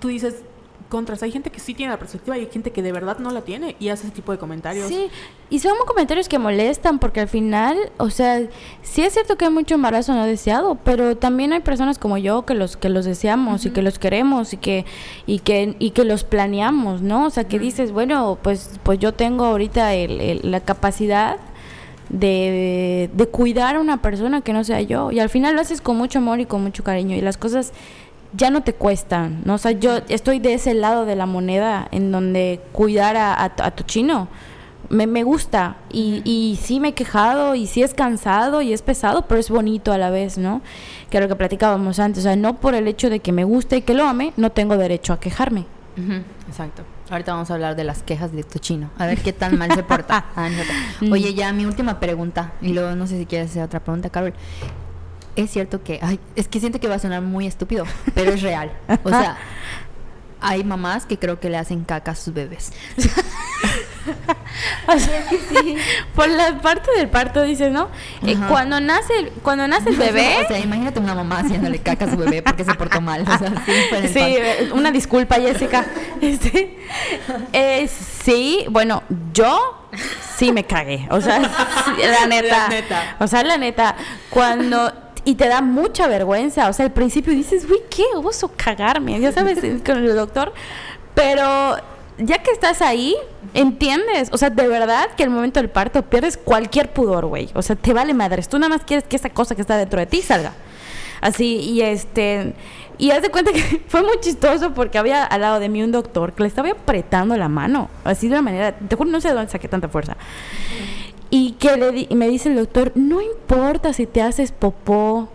tú dices, contras. Hay gente que sí tiene la perspectiva y hay gente que de verdad no la tiene y hace ese tipo de comentarios. Sí, y son comentarios que molestan porque al final, o sea, sí es cierto que hay mucho embarazo no deseado, pero también hay personas como yo que los que los deseamos y que los queremos y que y que y que los planeamos, ¿no? O sea, que dices, bueno, pues pues yo tengo ahorita el- el- la capacidad de, de cuidar a una persona que no sea yo. Y al final lo haces con mucho amor y con mucho cariño. Y las cosas ya no te cuestan, ¿no? O sea, yo estoy de ese lado de la moneda en donde cuidar a, a, a tu chino me, me gusta. Y, y sí me he quejado y sí es cansado y es pesado, pero es bonito a la vez, ¿no? Que lo que platicábamos antes. O sea, no por el hecho de que me guste y que lo ame, no tengo derecho a quejarme. Exacto. Ahorita vamos a hablar de las quejas de tu chino. A ver qué tan mal se porta. Ah. Oye, ya mi última pregunta. Y luego no sé si quieres hacer otra pregunta, Carol. Es cierto que. Ay, es que siento que va a sonar muy estúpido, pero es real. O sea, hay mamás que creo que le hacen caca a sus bebés. O sea, Por la parte del parto dices, ¿no? Eh, cuando nace el, cuando nace el bebé, O sea, imagínate una mamá haciéndole caca a su bebé porque se portó mal. O sea, sí, fue en el Sí, eh, una disculpa, Jessica. Este, eh, sí, bueno, yo sí me cagué. O sea, sí, la neta. La neta. O sea, la neta, cuando. Y te da mucha vergüenza. O sea, al principio dices, uy, qué oso cagarme. Ya sabes, con el doctor. Pero ya que estás ahí, entiendes. O sea, de verdad que el momento del parto pierdes cualquier pudor, güey. O sea, te vale madres. Tú nada más quieres que esa cosa que está dentro de ti salga. Así, y este. Y haz de cuenta que fue muy chistoso porque había al lado de mí un doctor que le estaba apretando la mano. Así de una manera. Te juro, no sé de dónde saqué tanta fuerza. Y que le di- y me dice el doctor, no importa si te haces popó,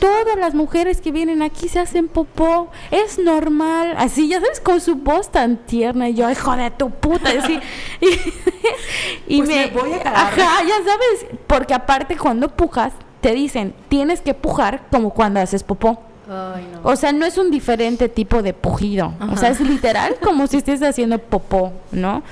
todas las mujeres que vienen aquí se hacen popó, es normal, así, ya sabes, con su voz tan tierna, y yo, hijo de tu puta, y así, y, y Pues me voy a ajá, ya sabes, porque aparte cuando pujas, te dicen, tienes que pujar como cuando haces popó. Ay, no. O sea, no es un diferente tipo de pujido. O sea, es literal como si estés haciendo popó, ¿no?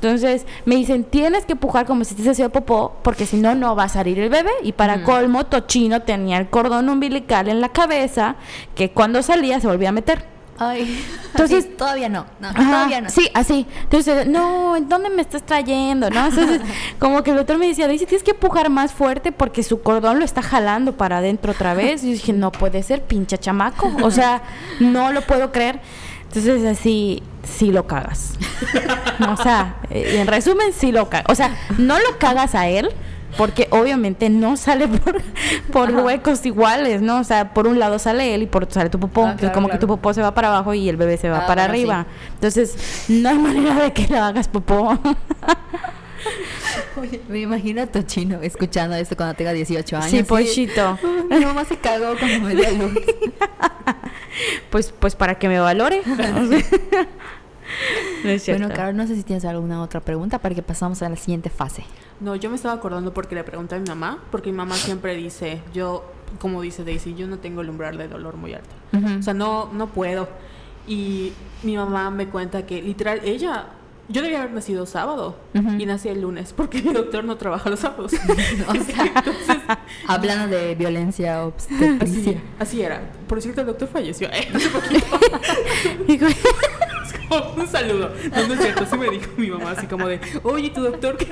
Entonces, me dicen, tienes que pujar como si estés haciendo popó, porque si no, no va a salir el bebé. Y para colmo, Tochino tenía el cordón umbilical en la cabeza, que cuando salía se volvía a meter. Ay. Entonces- Sí, todavía no. no Ajá, todavía no. Sí, así. Entonces, no, ¿en dónde me estás trayendo? ¿No? Entonces, como que el doctor me decía, Daisy, tienes que pujar más fuerte porque su cordón lo está jalando para adentro otra vez. Y yo dije, no puede ser, pinche chamaco. O sea, no lo puedo creer. Entonces, así, sí lo cagas. O sea, eh, en resumen, sí lo cagas. O sea, no lo cagas a él. Porque obviamente no sale por, por huecos iguales, ¿no? O sea, por un lado sale él y por otro sale tu popó. Ah, Entonces, claro, como que tu popó se va para abajo y el bebé se va Ah, para bueno, arriba. Entonces, no hay manera de que lo hagas popó. Oye, me imagino a Tochino escuchando esto cuando tenga 18 años. Sí. "Ay, Mi mamá se cagó cuando me dio luz. Pues, pues para que me valore. no es cierto. Bueno, Carol, no sé si tienes alguna otra pregunta para que pasamos a la siguiente fase. No, yo me estaba acordando porque le pregunté a mi mamá, porque mi mamá siempre dice, yo, como dice Daisy, yo no tengo el umbral de dolor muy alto. O sea, no, no puedo. Y mi mamá me cuenta que literal, ella, yo debía haber nacido sábado y nací el lunes porque mi doctor no trabaja los sábados. O sea, Entonces, hablando de violencia así, obstetricia. así era. Por cierto, el doctor falleció eh, hace poquito. Es como un saludo. No, no es cierto, así me dijo mi mamá, así como de, oye, tu doctor que...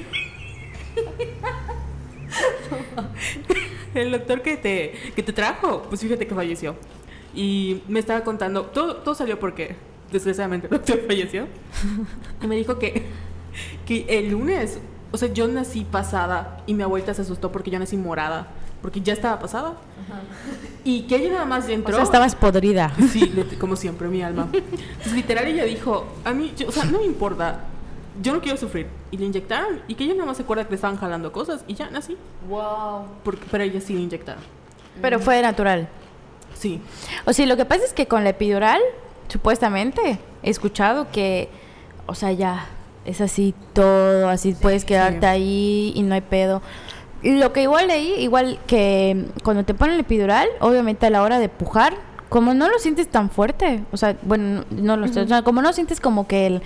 El doctor que te, que te trajo, pues fíjate que falleció. Y me estaba contando, todo, todo salió porque, desgraciadamente, el doctor falleció. Y me dijo que, que el lunes, o sea, yo nací pasada y mi abuelita se asustó porque yo nací morada, porque ya estaba pasada. Y que ella nada más o entró. sea, estabas podrida. Sí, como siempre, mi alma. Entonces, literal, ella dijo, a mí, yo- o sea, no me importa, yo no quiero sufrir. Y le inyectaron, y que ella nada más se acuerda que le estaban jalando cosas, y ya nací. Wow. Porque, pero ella sí le inyectaron. Pero fue natural. Sí. O sea, lo que pasa es que con la epidural, supuestamente, he escuchado que, o sea, ya es así todo, así puedes quedarte ahí y no hay pedo. Lo que igual leí, igual que cuando te ponen la epidural, obviamente a la hora de pujar, como no lo sientes tan fuerte, o sea, bueno, no lo sé, o sea, como no sientes como que el,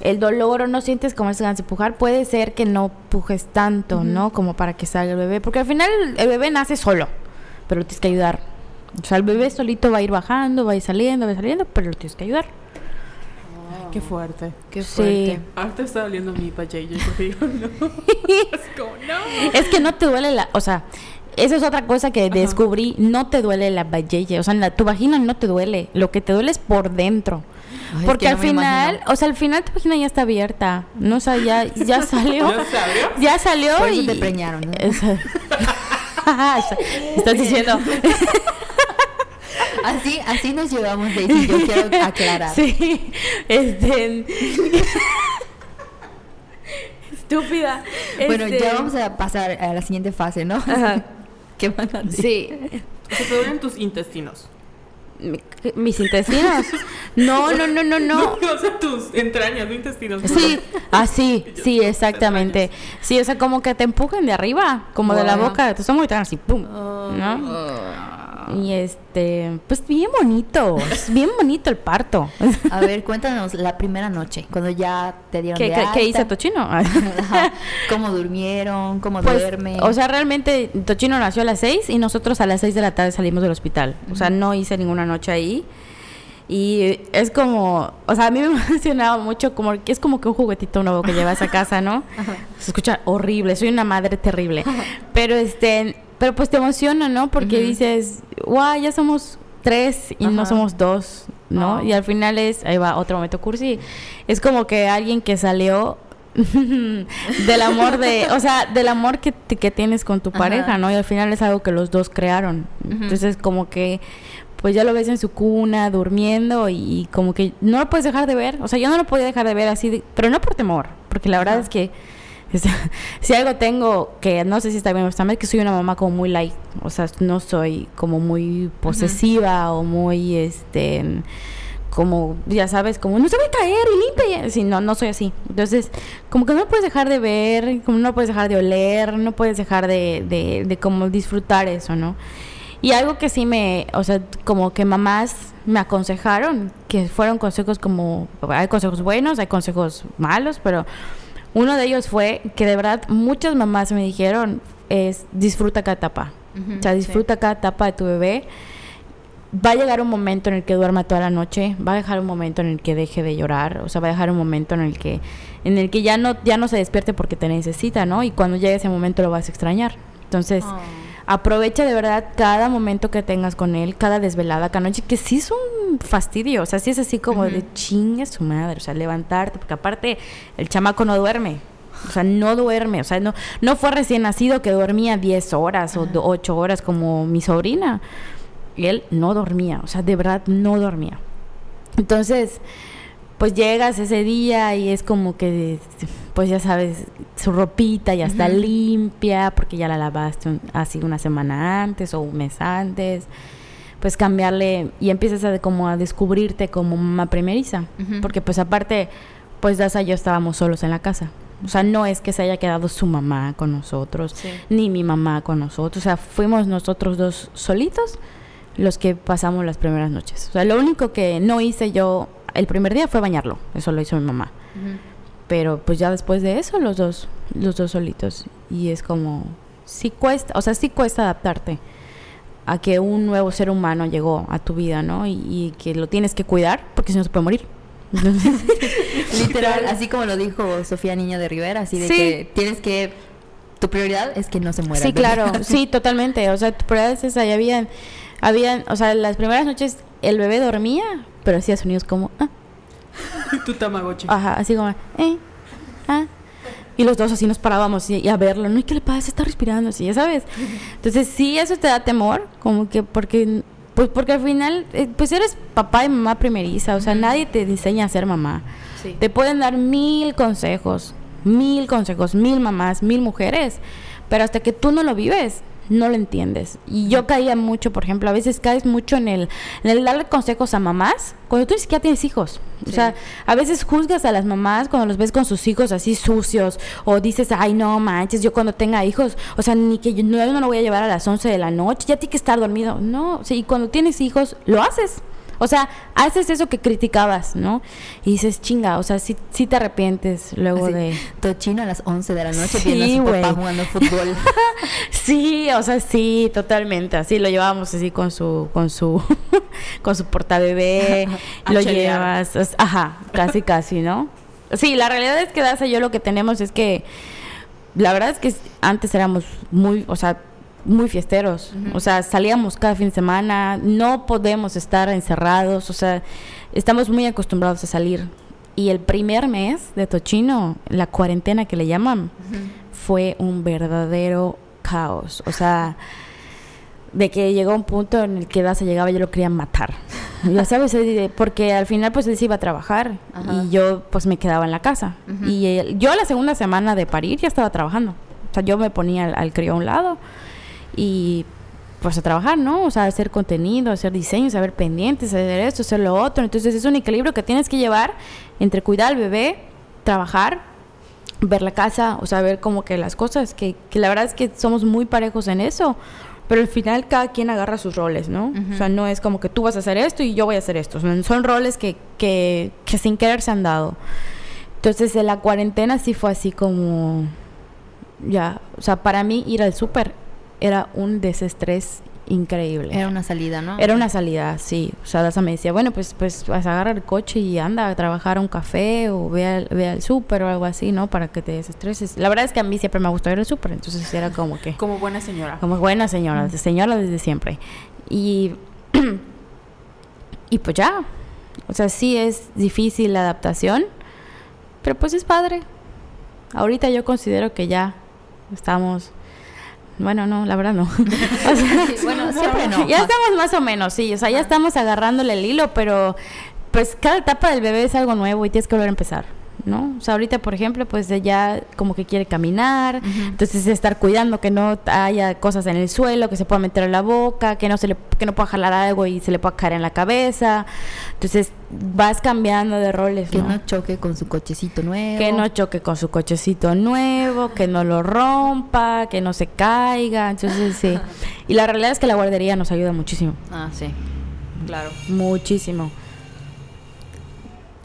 el dolor o no sientes como ese ganas de pujar, puede ser que no pujes tanto, ¿no? Como para que salga el bebé, porque al final el bebé nace solo, pero lo tienes que ayudar. O sea, el bebé solito va a ir bajando, va a ir saliendo, va a ir saliendo, pero lo tienes que ayudar. Qué fuerte. Qué Sí. fuerte. Ahorita está doliendo mi pa JJ porque digo, no. es como, no. Es que no te duele la, o sea, esa es otra cosa que descubrí, no te duele la vagella, o sea, la- tu vagina no te duele, lo que te duele es por dentro. Ay, Porque que al no final, imagino. o sea, al final tu vagina ya está abierta, no o sea, ya, ya salió. ¿Ya salió? Ya salió Por eso y te preñaron, ¿no? Esa- Estás diciendo. Así, así nos llevamos, Daisy. Yo quiero aclarar. Sí, este. Estúpida. Bueno, Este, ya vamos a pasar a la siguiente fase, ¿no? Ajá. ¿Qué van a decir? Sí. O sea, te duelen tus intestinos. Mi- Mis intestinos. No, no, no, no, no. o sea, tus entrañas, no intestinos. Sí, así, sí, exactamente. Sí, o sea, como que te empujan de arriba, como de la boca de tu estómago y te así, pum, ¿no? Y este, pues bien bonito, bien bonito el parto. A ver, cuéntanos la primera noche, cuando ya te dieron ¿Qué, de qué, hice Tochino? Ajá. ¿Cómo durmieron? ¿Cómo Pues, duerme? o sea, realmente Tochino nació a las 6 y nosotros a las 6 de la tarde salimos del hospital. O sea, no hice ninguna noche ahí. Y es como, o sea, a mí me emocionaba mucho, como que es como que un juguetito nuevo que llevas a casa, ¿no? Se escucha horrible, soy una madre terrible. Pero este, pero pues te emociona, ¿no? Porque dices, guau, ya somos tres y no somos dos, ¿no? Y al final es, ahí va otro momento cursi, es como que alguien que salió del amor de, o sea, del amor que, que tienes con tu Ajá. pareja, ¿no? Y al final es algo que los dos crearon. Entonces, como que, pues ya lo ves en su cuna, durmiendo, y, y como que no lo puedes dejar de ver. O sea, yo no lo podía dejar de ver así, de- pero no por temor, porque la verdad es que si algo tengo que no sé si está bien o está mal, es que soy una mamá como muy light. O sea, no soy como muy posesiva o muy, este como, ya sabes, como no se va a caer y limpia. Sí, no, no soy así. Entonces, como que no puedes dejar de ver, como no puedes dejar de oler, no puedes dejar de, de, de como disfrutar eso, ¿no? Y algo que sí me, o sea, como que mamás me aconsejaron, que fueron consejos como, hay consejos buenos, hay consejos malos, pero uno de ellos fue que de verdad muchas mamás me dijeron, es disfruta cada etapa. O sea, sí. disfruta cada etapa de tu bebé. Va a llegar un momento en el que duerma toda la noche, va a dejar un momento en el que deje de llorar, o sea, va a dejar un momento en el que en el que ya no ya no se despierte porque te necesita, ¿no? Y cuando llegue ese momento lo vas a extrañar. Entonces, Oh. Aprovecha de verdad cada momento que tengas con él, cada desvelada, cada noche, que sí es un fastidio, o sea, sí es así como de chingue su madre, o sea, levantarte, porque aparte el chamaco no duerme. O sea, no duerme, o sea, no, no fue recién nacido que dormía 10 horas o 8 horas como mi sobrina. Él no dormía, o sea, de verdad no dormía. Entonces, pues llegas ese día y es como que, pues ya sabes, su ropita ya está limpia porque ya la lavaste un- así una semana antes o un mes antes. Pues cambiarle y empiezas a como a descubrirte como mamá primeriza. Porque pues aparte, pues Daza y yo estábamos solos en la casa. O sea, no es que se haya quedado su mamá con nosotros, Sí. ni mi mamá con nosotros. O sea, fuimos nosotros dos solitos los que pasamos las primeras noches. O sea, lo único que no hice yo el primer día fue bañarlo. Eso lo hizo mi mamá. Ujú. Pero pues ya después de eso, los dos, los dos solitos. Y es como, sí cuesta, o sea, sí cuesta adaptarte a que un nuevo ser humano llegó a tu vida, ¿no? Y, y que lo tienes que cuidar porque si no se puede morir. Entonces, Literal, así como lo dijo Sofía Niño de Rivera, así de Sí. que tienes que... Tu prioridad es que no se muera. Sí, claro, sí, totalmente. O sea, tu prioridad es esa. Y habían, habían, o sea, las primeras noches el bebé dormía, pero hacía sonidos como, ah, Tu tamagotchi. ajá, así como, eh, ah. Y los dos así nos parábamos y, y a verlo, ¿no? ¿Y qué le pasa? Está respirando, así, ya sabes. Entonces, sí, eso te da temor, como que porque, pues porque al final, eh, pues eres papá y mamá primeriza, o sea, nadie te enseña a ser mamá. Sí. Te pueden dar mil consejos, mil consejos, mil mamás, mil mujeres, pero hasta que tú no lo vives, no lo entiendes. Y yo caía mucho, por ejemplo, a veces caes mucho en el, en el darle consejos a mamás cuando tú ni siquiera tienes hijos. O sea, a veces juzgas a las mamás cuando los ves con sus hijos así sucios o dices, ay, no manches, yo cuando tenga hijos, o sea, ni que yo no, no lo voy a llevar a las 11 de la noche, ya tiene que estar dormido. No, sí, y cuando tienes hijos, lo haces. O sea, haces eso que criticabas, ¿no? Y dices, chinga, o sea, sí, sí te arrepientes luego Así, de... Tochino a las 11 de la noche Sí, viendo a su papá jugando fútbol. Sí, o sea, sí, totalmente. Así lo llevábamos así con su, con su, con su portabebé, lo llevas, ajá, casi casi, ¿no? Sí, la realidad es que Daza y yo lo que tenemos es que la verdad es que antes éramos muy, o sea, muy fiesteros, o sea, salíamos cada fin de semana, no podemos estar encerrados, o sea, estamos muy acostumbrados a salir. Y el primer mes de Tochino, la cuarentena que le llaman, fue un verdadero caos. O sea, de que llegó un punto en el que Daza llegaba y yo lo quería matar. Ya sabes, eh, porque al final pues él se iba a trabajar Ajá. y yo pues me quedaba en la casa. Ujú. Y él- yo la segunda semana de parir ya estaba trabajando. O sea, yo me ponía al, al crío a un lado y pues a trabajar, ¿no? O sea, hacer contenido, hacer diseño, saber pendientes, hacer esto, hacer lo otro. Entonces es un equilibrio que tienes que llevar entre cuidar al bebé, trabajar, ver la casa, o sea, ver como que las cosas, que, que la verdad es que somos muy parejos en eso. Pero al final cada quien agarra sus roles, ¿no? O sea, no es como que tú vas a hacer esto y yo voy a hacer esto. Son, son roles que, que, que sin querer se han dado. Entonces, en la cuarentena sí fue así como ya, o sea, para mí ir al súper era un desestrés increíble. Era una salida, ¿no? Era una salida, sí. O sea, Daza me decía, bueno, pues, pues vas a agarrar el coche y anda a trabajar a un café o ve al, ve al súper o algo así, ¿no? Para que te desestreses. La verdad es que a mí siempre me gustó ir al súper, entonces era como que... Como buena señora. Como buena señora, señora desde siempre. Y, y pues ya. O sea, sí es difícil la adaptación, pero pues es padre. Ahorita yo considero que ya estamos... Bueno, no, la verdad no. O sea, bueno, siempre no. ya estamos más o menos, sí. O sea, ya estamos agarrándole el hilo, pero pues cada etapa del bebé es algo nuevo y tienes que volver a empezar, ¿no? O sea, ahorita, por ejemplo, pues ella como que quiere caminar, entonces estar cuidando que no haya cosas en el suelo, que se pueda meter en la boca, que no se le, que no pueda jalar algo y se le pueda caer en la cabeza. Entonces vas cambiando de roles, Que ¿no? no choque con su cochecito nuevo. Que no choque con su cochecito nuevo, que no lo rompa, que no se caiga. Entonces, sí. Y la realidad es que la guardería nos ayuda muchísimo. Ah, sí. Claro. Muchísimo.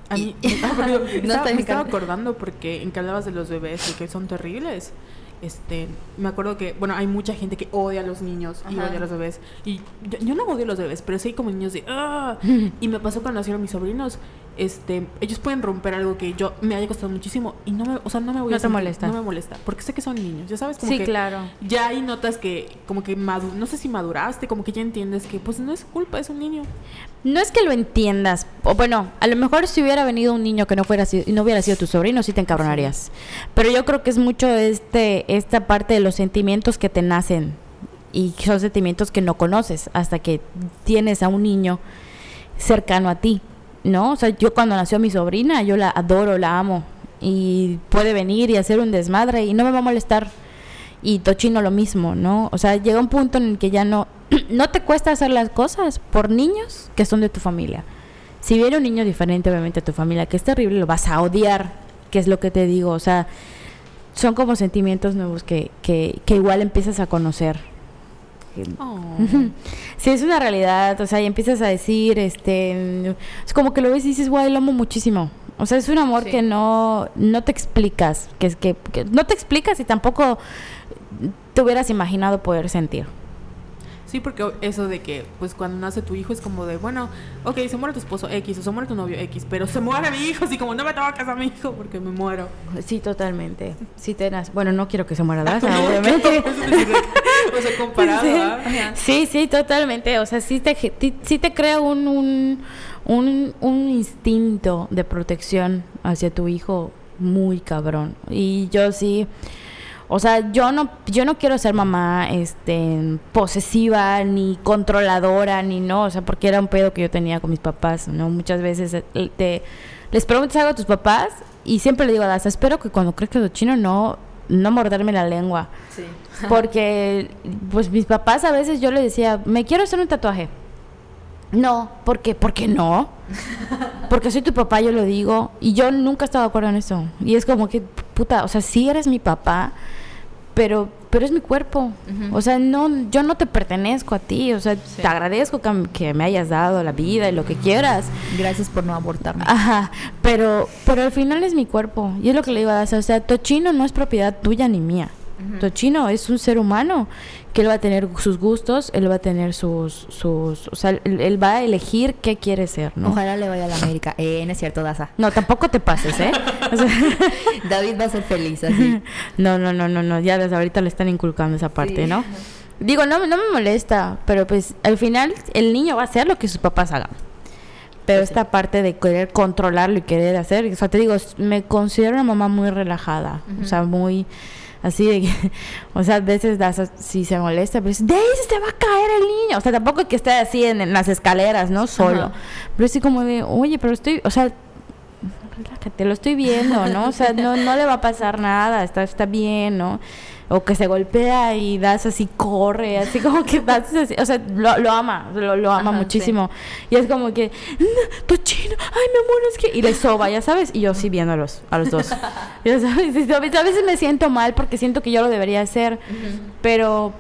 A mí, Y- ah, No, estaba, me estaba acordando porque en que hablabas de los bebés y que son terribles. Este, me acuerdo que, bueno, hay mucha gente que odia a los niños y Ajá. odia a los bebés. Y yo, yo no odio a los bebés, pero sí hay como niños de "Ah". Y me pasó cuando nacieron mis sobrinos. Este, ellos pueden romper algo que yo me haya costado muchísimo y no me, o sea, no me voy No a te molesta. No me molesta, porque sé que son niños, ya sabes como Sí, que claro. ya hay notas que como que madu no sé si maduraste, como que ya entiendes que pues no es culpa, es un niño. No es que lo entiendas, o bueno, a lo mejor si hubiera venido un niño que no fuera sido, no hubiera sido tu sobrino, sí te encabronarías. Pero yo creo que es mucho este esta parte de los sentimientos que te nacen y son sentimientos que no conoces hasta que tienes a un niño cercano a ti, ¿no? O sea, yo cuando nació mi sobrina, yo la adoro, la amo y puede venir y hacer un desmadre y no me va a molestar. Y Tochino lo mismo, ¿no? O sea, llega un punto en el que ya no, no te cuesta hacer las cosas por niños que son de tu familia. Si viene un niño diferente, obviamente, a tu familia, que es terrible, lo vas a odiar, que es lo que te digo. O sea, son como sentimientos nuevos que, que, que igual empiezas a conocer. Que- Sí, es una realidad, o sea, y empiezas a decir, este, es como que lo ves y dices, guay, lo amo muchísimo. O sea, es un amor Sí. que no, no te explicas, que es que, que no te explicas y tampoco te hubieras imaginado poder sentir. Sí, porque eso de que, pues cuando nace tu hijo es como de, bueno, ok, se muere tu esposo X o se muere tu novio X, pero se muere mi hijo, así como no me toques a mi hijo porque me muero. Sí, totalmente. Sí, tenaz. Bueno, no quiero que se muera Daza, obviamente. o sea, comparado, sí. sí, sí, totalmente. O sea, sí te, sí te crea un, un, un, un instinto de protección hacia tu hijo muy cabrón. Y yo sí, o sea, yo no, yo no quiero ser mamá este, posesiva, ni controladora, ni no, o sea, porque era un pedo que yo tenía con mis papás, ¿no? Muchas veces eh, te, les preguntas algo a tus papás y siempre le digo a Daza, espero que cuando crezca chino no, no morderme la lengua. Sí. Porque, pues mis papás a veces yo les decía, me quiero hacer un tatuaje. No, ¿por qué? ¿Por qué no? Porque soy tu papá, yo lo digo. Y yo nunca he estado de acuerdo en eso. Y es como que, puta, o sea, sí eres mi papá, pero, pero es mi cuerpo. O sea, no, yo no te pertenezco a ti. O sea, Sí. te agradezco que, que me hayas dado la vida y lo que quieras. Gracias por no abortarme. Ajá, pero, pero al final es mi cuerpo. Y es lo que le digo a Daza. O sea, Tochino no es propiedad tuya ni mía. Tochino es un ser humano que él va a tener sus gustos, él va a tener sus, sus o sea, él, él va a elegir qué quiere ser, ¿no? Ojalá le vaya a la América. Eh, no es cierto, Daza. No, tampoco te pases, ¿eh? O sea, David va a ser feliz así. no, no, no, no, no, ya desde ahorita le están inculcando esa parte, Sí. ¿no? Digo, no, no me molesta, pero pues al final el niño va a hacer lo que sus papás hagan. Pero Pues esta parte de querer controlarlo y querer hacer, o sea, te digo, me considero una mamá muy relajada, o sea, muy así de que, o sea, a veces das, si se molesta, pero dice, Daisy, se va a caer el niño, o sea, tampoco que esté así en, en las escaleras, ¿no? Solo, Ajá. pero así como de, oye, pero estoy, o sea, relájate, lo estoy viendo, ¿no? O sea, no, no le va a pasar nada, está, está bien, ¿no? O que se golpea y das así, corre, así como que das así, o sea, lo, lo ama, lo, lo ama Ajá, muchísimo. Y es como que, "No, Tochino, ay, mi amor, es que... Y le soba, ya sabes, y yo sí viéndolos, a los dos. ya sabes, y a veces a veces me siento mal porque siento que yo lo debería hacer, pero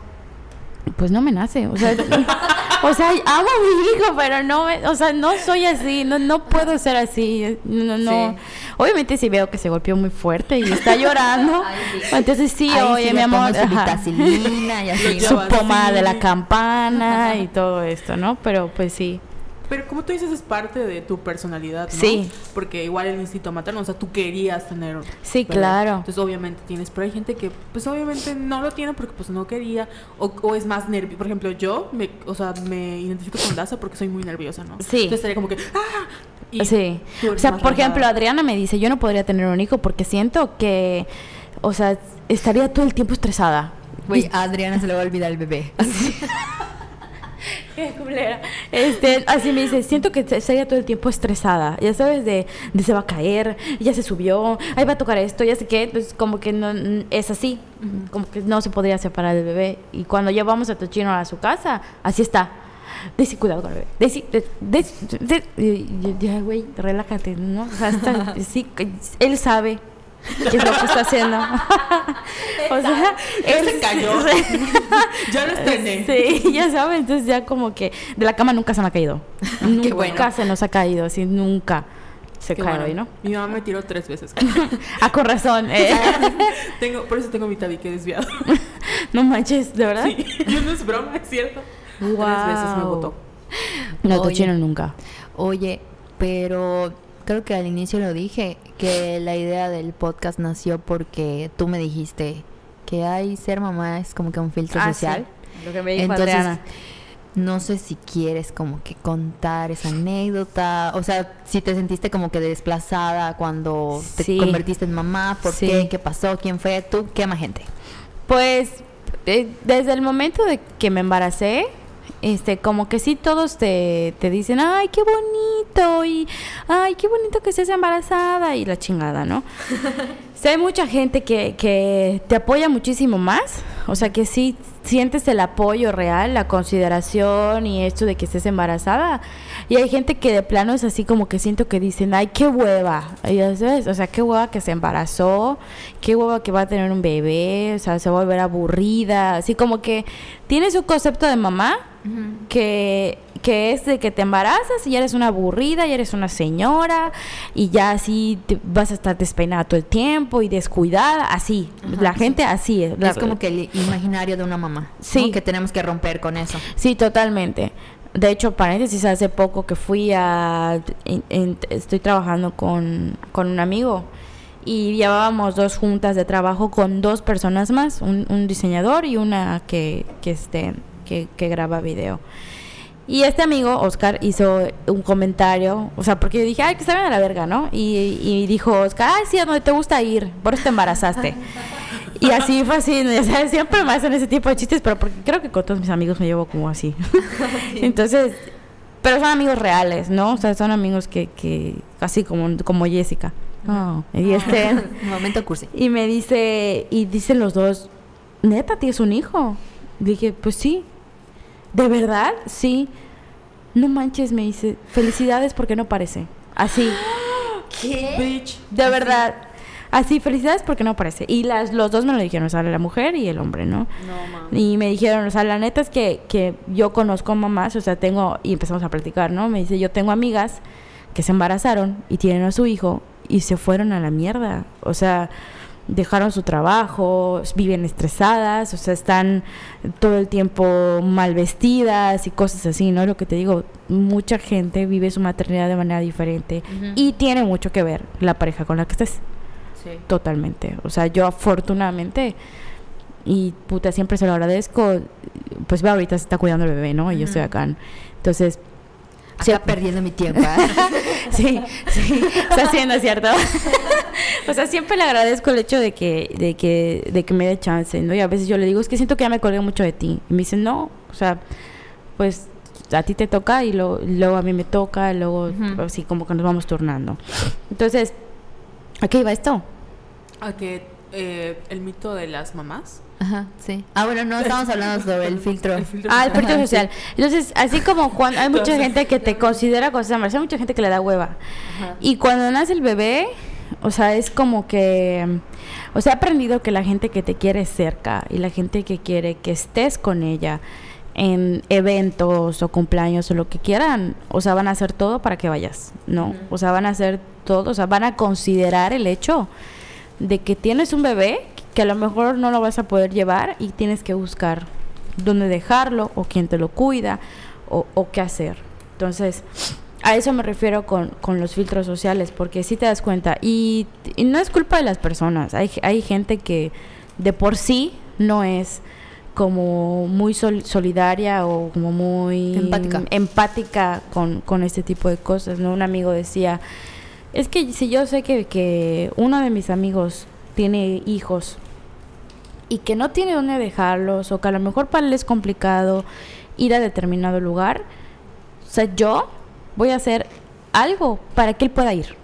pues no me nace, o sea, o sea, amo a mi hijo, pero no, me- o sea, no soy así, no, no puedo ser así, no, no. Sí. Obviamente si veo que se golpeó muy fuerte y está llorando, Ay, sí. entonces sí, oye, sí mi amor, su ajá. vitacilina y así. su Ya va, pomada sí. de la campana y todo esto, ¿no? Pero pues sí, Pero como tú dices, es parte de tu personalidad, ¿no? Sí. Porque igual el instinto materno, o sea, tú querías tener. Sí, ¿verdad? claro. Entonces, obviamente tienes, pero hay gente que, pues, obviamente no lo tiene porque, pues, no quería, o, o es más nervioso. Por ejemplo, yo, me, o sea, me identifico con Daza porque soy muy nerviosa, ¿no? Sí. Entonces, estaría como que, ¡ah! Y sí. O sea, por ejemplo. Adriana me dice, yo no podría tener un hijo porque siento que, o sea, estaría todo el tiempo estresada. Güey, a Adriana se le va a olvidar el bebé. Qué culera. Este, así me dice, siento que estaría todo el tiempo estresada. Ya sabes, de, de se va a caer, ya se subió, ahí va a tocar esto, ya sé qué. Entonces, como que no es así. Como que no se podría separar del bebé. Y cuando llevamos a Tochino a su casa, así está. Daisy, cuidado con el bebé. Daisy, de- Daisy, de- y- y- ya, güey, relájate, ¿no? O sea, está- sí, él sabe qué es lo que está haciendo. o sea, Ya él se cayó. ya lo estrené. Sí, ya sabes, entonces ya como que de la cama nunca se me ha caído. nunca bueno. se nos ha caído, así nunca se Qué cae bueno. hoy, ¿no? Mi mamá me tiró tres veces. Ah, con razón. eh. tengo, por eso tengo mi tabique desviado. no manches, ¿de verdad? Sí, no es broma, es cierto. Tres veces me botó. No, Oye. Tochino nunca. Oye, pero creo que al inicio lo dije, que la idea del podcast nació porque tú me dijiste que hay ser mamá es como que un filtro Ah, social. sí, Lo que me dijo Entonces, Adriana. no sé si quieres como que contar esa anécdota, o sea, si te sentiste como que desplazada cuando te convertiste en mamá, ¿por Sí. qué? ¿Qué pasó? ¿Quién fue? ¿Tú? ¿Qué más gente? Pues eh, desde el momento de que me embaracé, este, como que sí todos te, te dicen, ay, qué bonito, y ay, qué bonito que estés embarazada, y la chingada, ¿no? Sí, hay mucha gente que, que te apoya muchísimo más, o sea que sí sientes el apoyo real, la consideración y esto de que estés embarazada. Y hay gente que de plano es así como que siento que dicen, ay, qué hueva, y sabes, o sea, qué hueva que se embarazó, qué hueva que va a tener un bebé, o sea, se va a volver aburrida, así como que tienes un concepto de mamá que, que es de que te embarazas y ya eres una aburrida, ya eres una señora y ya así te- vas a estar despeinada todo el tiempo y descuidada, así. Ajá, la sí. gente así es. la- es como que el imaginario de una mamá. ¿no? Sí. Que tenemos que romper con eso. Sí, totalmente. De hecho, paréntesis, hace poco que fui a... en- en- estoy trabajando con, con un amigo y llevábamos dos juntas de trabajo con dos personas más, un, un diseñador y una que, que, este, que, que graba video. Y este amigo, Oscar, hizo un comentario, o sea, porque yo dije, ay, que se vayan a la verga, ¿no? Y, y dijo Oscar, ay, sí, a donde te gusta ir, por eso te embarazaste. y así fue así. Ya sabes, siempre me hacen ese tipo de chistes, pero porque creo que con todos mis amigos me llevo como así. Entonces, pero son amigos reales, ¿no? O sea, son amigos que, que así como, como Jessica. Oh, y este... Momento cursi. Y me dice, y dicen los dos, neta, tienes un hijo. Dije, pues sí. ¿De verdad? Sí. No manches, me dice, felicidades porque no parece. Así, ¿Qué? Bitch. de verdad. Así, felicidades porque no parece. Y las, los dos me lo dijeron, o sea, la mujer y el hombre, ¿no? No, mames. Y me dijeron, o sea, la neta es que, que yo conozco mamás, o sea, tengo, y empezamos a platicar, ¿no? Me dice, yo tengo amigas que se embarazaron y tienen a su hijo y se fueron a la mierda. O sea, dejaron su trabajo, viven estresadas, o sea, están todo el tiempo mal vestidas y cosas así, ¿no? Lo que te digo, mucha gente vive su maternidad de manera diferente y tiene mucho que ver la pareja con la que estés, Sí. totalmente. O sea, yo afortunadamente, y puta, siempre se lo agradezco, pues ve, ahorita se está cuidando el bebé, ¿no? Y yo estoy acá. Entonces, Acá Sí. perdiendo mi tiempo. ¿eh? sí, sí, está haciendo, ¿cierto? o sea, siempre le agradezco el hecho de que, de que, de que me dé chance, ¿no? Y a veces yo le digo, es que siento que ya me colgué mucho de ti. Y me dice, no, o sea, pues a ti te toca y lo- luego a mí me toca, y luego así como que nos vamos turnando. Entonces, ¿a qué iba esto? A que eh, el mito de las mamás. Ajá, sí. Ah, bueno, no estamos hablando sobre el filtro. El filtro Ah, el social. filtro Ajá, social. Entonces, así como cuando hay mucha Entonces- gente que te considera cosas hay mucha gente que le da hueva. Ajá. Y cuando nace el bebé, o sea, es como que, o sea, he aprendido que la gente que te quiere cerca y la gente que quiere que estés con ella en eventos o cumpleaños o lo que quieran, o sea, van a hacer todo para que vayas, ¿no? O sea, van a hacer todo, o sea, van a considerar el hecho de que tienes un bebé que a lo mejor no lo vas a poder llevar y tienes que buscar dónde dejarlo o quién te lo cuida o, o qué hacer. Entonces, a eso me refiero con, con los filtros sociales, porque si te das cuenta, y, y no es culpa de las personas, hay, hay gente que de por sí no es como muy sol- solidaria o como muy Empática. empática con, con este tipo de cosas, ¿no? Un amigo decía, es que si yo sé que, que uno de mis amigos tiene hijos y que no tiene dónde dejarlos o que a lo mejor para él es complicado ir a determinado lugar, o sea, yo voy a hacer algo para que él pueda ir.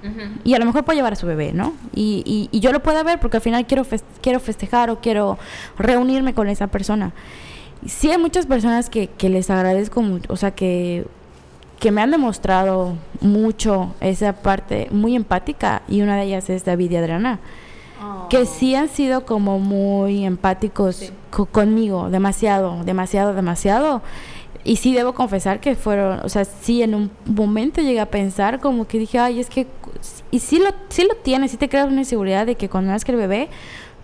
Y a lo mejor puedo llevar a su bebé, ¿no? Y, y, y yo lo pueda ver porque al final quiero, quiero festejar o quiero reunirme con esa persona. Sí hay muchas personas que, que les agradezco mucho, o sea, que, que me han demostrado mucho esa parte muy empática y una de ellas es David y Adriana que sí han sido como muy empáticos Sí. co- conmigo, demasiado, demasiado, demasiado. Y sí debo confesar que fueron, o sea, sí en un momento llegué a pensar como que dije, ay, es que, y sí lo, sí lo tienes, sí te creas una inseguridad de que cuando nazca el bebé,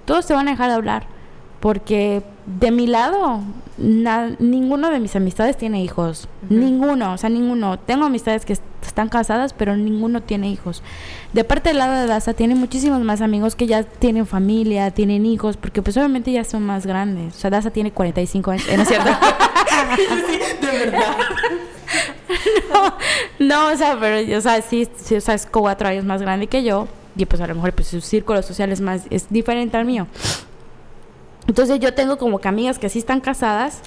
todos te van a dejar de hablar. Porque de mi lado, na- ninguno de mis amistades tiene hijos. Ninguno, o sea, ninguno. Tengo amistades que est- están casadas, pero ninguno tiene hijos. De parte del lado de Daza, tiene muchísimos más amigos que ya tienen familia, tienen hijos, porque pues obviamente ya son más grandes. O sea, Daza tiene 45 años, ¿eh? ¿no es cierto? de verdad. no, o sea, pero, o sea, sí, sí, o sea, es cuatro años más grande que yo, y pues a lo mejor pues su círculo social es más, es diferente al mío. Entonces yo tengo como que amigas que sí están casadas,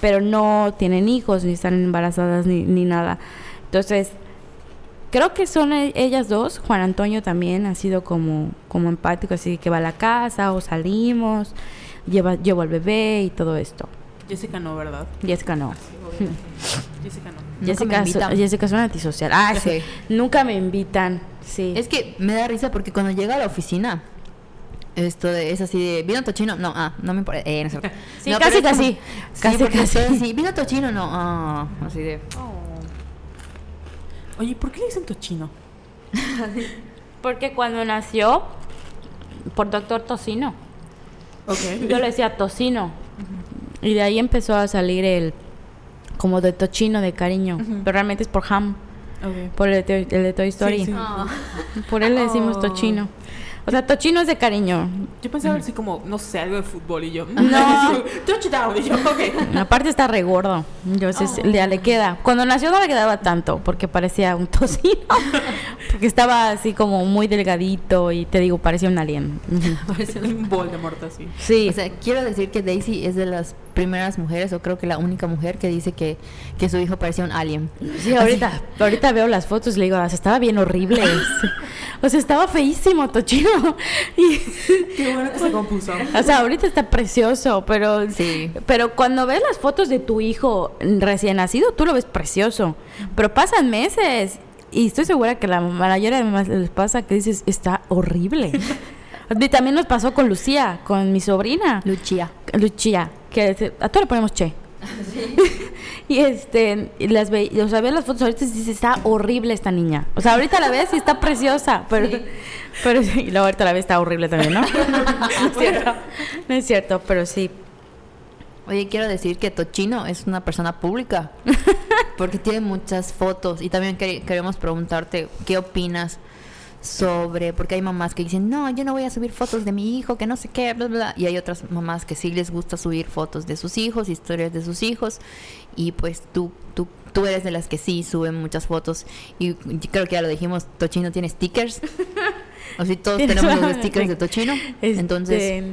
pero no tienen hijos, ni están embarazadas, ni, ni nada. Entonces, creo que son e- ellas dos. Juan Antonio también ha sido como, como empático, así que va a la casa o salimos, lleva, llevo al bebé y todo esto. Jessica no, ¿verdad? Jessica no. Jessica no. Jessica, so-. Jessica es una antisocial. Ah, sí. Sí. Nunca me invitan. Sí. Es que me da risa porque cuando llega a la oficina, esto de, es así de, ¿vino tochino? No, ah, no me importa. Eh, no sé. Sí, No, casi, es como- casi. Sí, Casi, casi. ¿vino tochino? No, ah, así de. Oye, ¿por qué le dicen tochino? Porque cuando nació, por doctor Tocino, Ok. yo le decía Tocino. Y de ahí empezó a salir el como de tochino de cariño. Pero realmente es por Ham, Ok. por el de, Toy- el de Toy Story. sí. Por él le decimos Oh. tochino. O sea, tochino es de cariño. Yo pensaba así como, no sé, algo de fútbol y yo. No. Touchdown. Y yo, ok. Aparte está re gordo. Entonces Oh. ya le queda. Cuando nació no le quedaba tanto porque parecía un tocino. porque estaba así como muy delgadito y te digo, parecía un alien. Parece un Voldemort así. Sí. O sea, quiero decir que Daisy es de las primeras mujeres, o creo que la única mujer que dice que, que su hijo parecía un alien. Sí, ahorita, ahorita veo las fotos y le digo, "Ah, estaba bien horrible. o sea, estaba feísimo, Tochino. Y, Qué bueno que se compuso. o sea, ahorita está precioso, pero, Sí. pero cuando ves las fotos de tu hijo recién nacido, tú lo ves precioso. Pero pasan meses y estoy segura que la mayoría de mamás les pasa que dices, está horrible. Y también nos pasó con Lucía, con mi sobrina. Lucia. Luchía, que a todos le ponemos che. Y este, y las ve, o sea, veo las fotos ahorita y dices, está horrible esta niña. O sea, ahorita la ves y está preciosa, pero, pero sí, y luego ahorita la ves está horrible también, ¿no? no es cierto, no es cierto, pero sí. Oye, quiero decir que Tochino es una persona pública porque tiene muchas fotos y también quer- queremos preguntarte qué opinas sobre, porque hay mamás que dicen, no, yo no voy a subir fotos de mi hijo, que no sé qué, bla, bla, bla", y hay otras mamás que sí les gusta subir fotos de sus hijos, historias de sus hijos, y pues tú, tú, tú eres de las que sí suben muchas fotos, y creo que ya lo dijimos, Tochino tiene stickers, o si todos tenemos los stickers de Tochino, Este, entonces...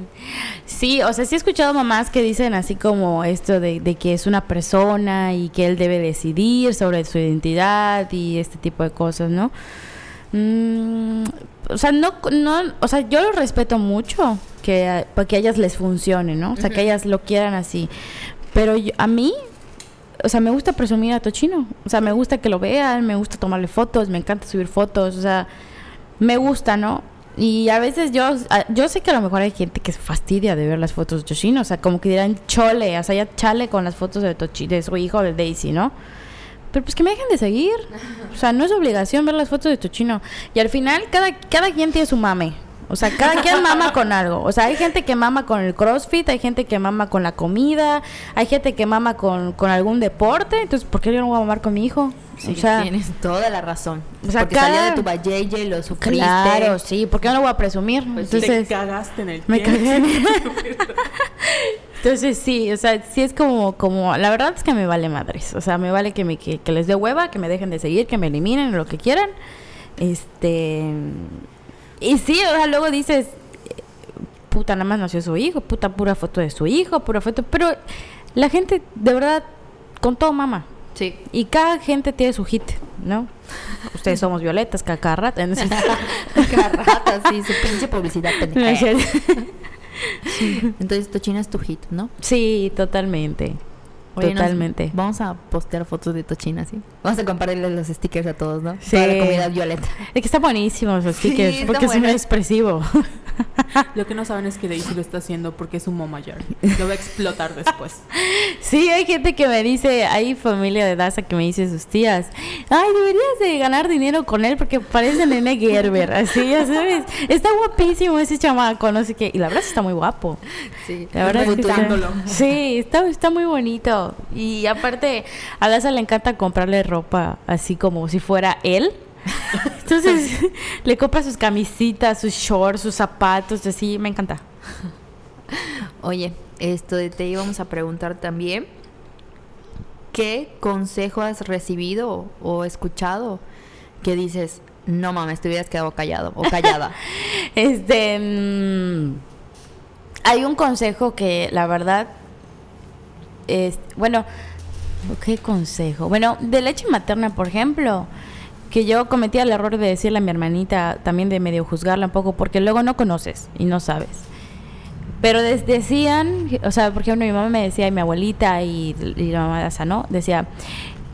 Sí, o sea, sí he escuchado mamás que dicen así como esto de, de que es una persona y que él debe decidir sobre su identidad y este tipo de cosas, ¿no? Mm, o sea, no, no, o sea, yo lo respeto mucho que para que a ellas les funcione, ¿no? O sea, que ellas lo quieran así. Pero yo- a mí, o sea, me gusta presumir a Tochino. O sea, me gusta que lo vean, me gusta tomarle fotos, me encanta subir fotos, o sea, me gusta, ¿no? Y a veces yo, yo sé que a lo mejor hay gente que se fastidia de ver las fotos de Tochino, o sea, como que dirán chole, o sea, ya chale con las fotos de, Tochi, de su hijo, de Daisy, ¿no? Pero pues que me dejen de seguir. O sea, no es obligación ver las fotos de Tochino. Y al final, cada, cada quien tiene su mame. O sea, cada quien mama con algo. O sea, hay gente que mama con el CrossFit, hay gente que mama con la comida, hay gente que mama con, con algún deporte. Entonces, ¿por qué yo no voy a mamar con mi hijo? Sí, o sea, tienes toda la razón. o sea, porque cada- salió de tu valleye, lo sufriste. claro, sí, ¿por qué no lo voy a presumir? Pues te Entonces, cagaste en el me cagué. Entonces sí, o sea, sí es como, como, la verdad es que me vale madres, o sea, me vale que me que, que les dé hueva, que me dejen de seguir, que me eliminen, lo que quieran, este, y sí, o sea, luego dices, puta, nada más nació su hijo, puta, pura foto de su hijo, pura foto, pero la gente, de verdad, con todo mama, Sí. y cada gente tiene su hit, ¿no? Ustedes somos violetas, entonces- Carrata, sí, su pinche publicidad pendeja. Entonces, Tochino es tu hit, ¿no? Sí, totalmente. Oye, nos- totalmente. vamos a postear fotos de Tochina, ¿sí? Vamos a compartirles los stickers a todos, ¿no? Sí. Para la comunidad violeta. Es que está buenísimo los stickers, porque es muy expresivo. Lo que no saben es que Daisy lo está haciendo porque es un mayor. Lo va a explotar después. Sí, hay gente que me dice, hay familia de Daza que me dice sus tías, ay, deberías de ganar dinero con él porque parece nene Gerber, así, ya sabes. Está guapísimo ese chamaco, no sé qué. Y la verdad está muy guapo. Sí. La verdad es que está, Disfrutándolo. sí, está, está muy bonito. Y aparte, a Daza le encanta comprarle ropa así como si fuera él. Entonces, le compra sus camisitas, sus shorts, sus zapatos, así, me encanta. Oye, esto de- te íbamos a preguntar también, ¿qué consejo has recibido o escuchado que dices, no mames, te hubieras quedado callado o callada? Este. mm, hay un consejo que, la verdad. Es, bueno, ¿qué consejo? Bueno, de leche materna, por ejemplo. Que yo cometía el error de decirle a mi hermanita, también de medio juzgarla un poco, porque luego no conoces y no sabes. Pero des- decían, o sea, por ejemplo, mi mamá me decía, y mi abuelita y, y la mamá de Asa, ¿no? Decía,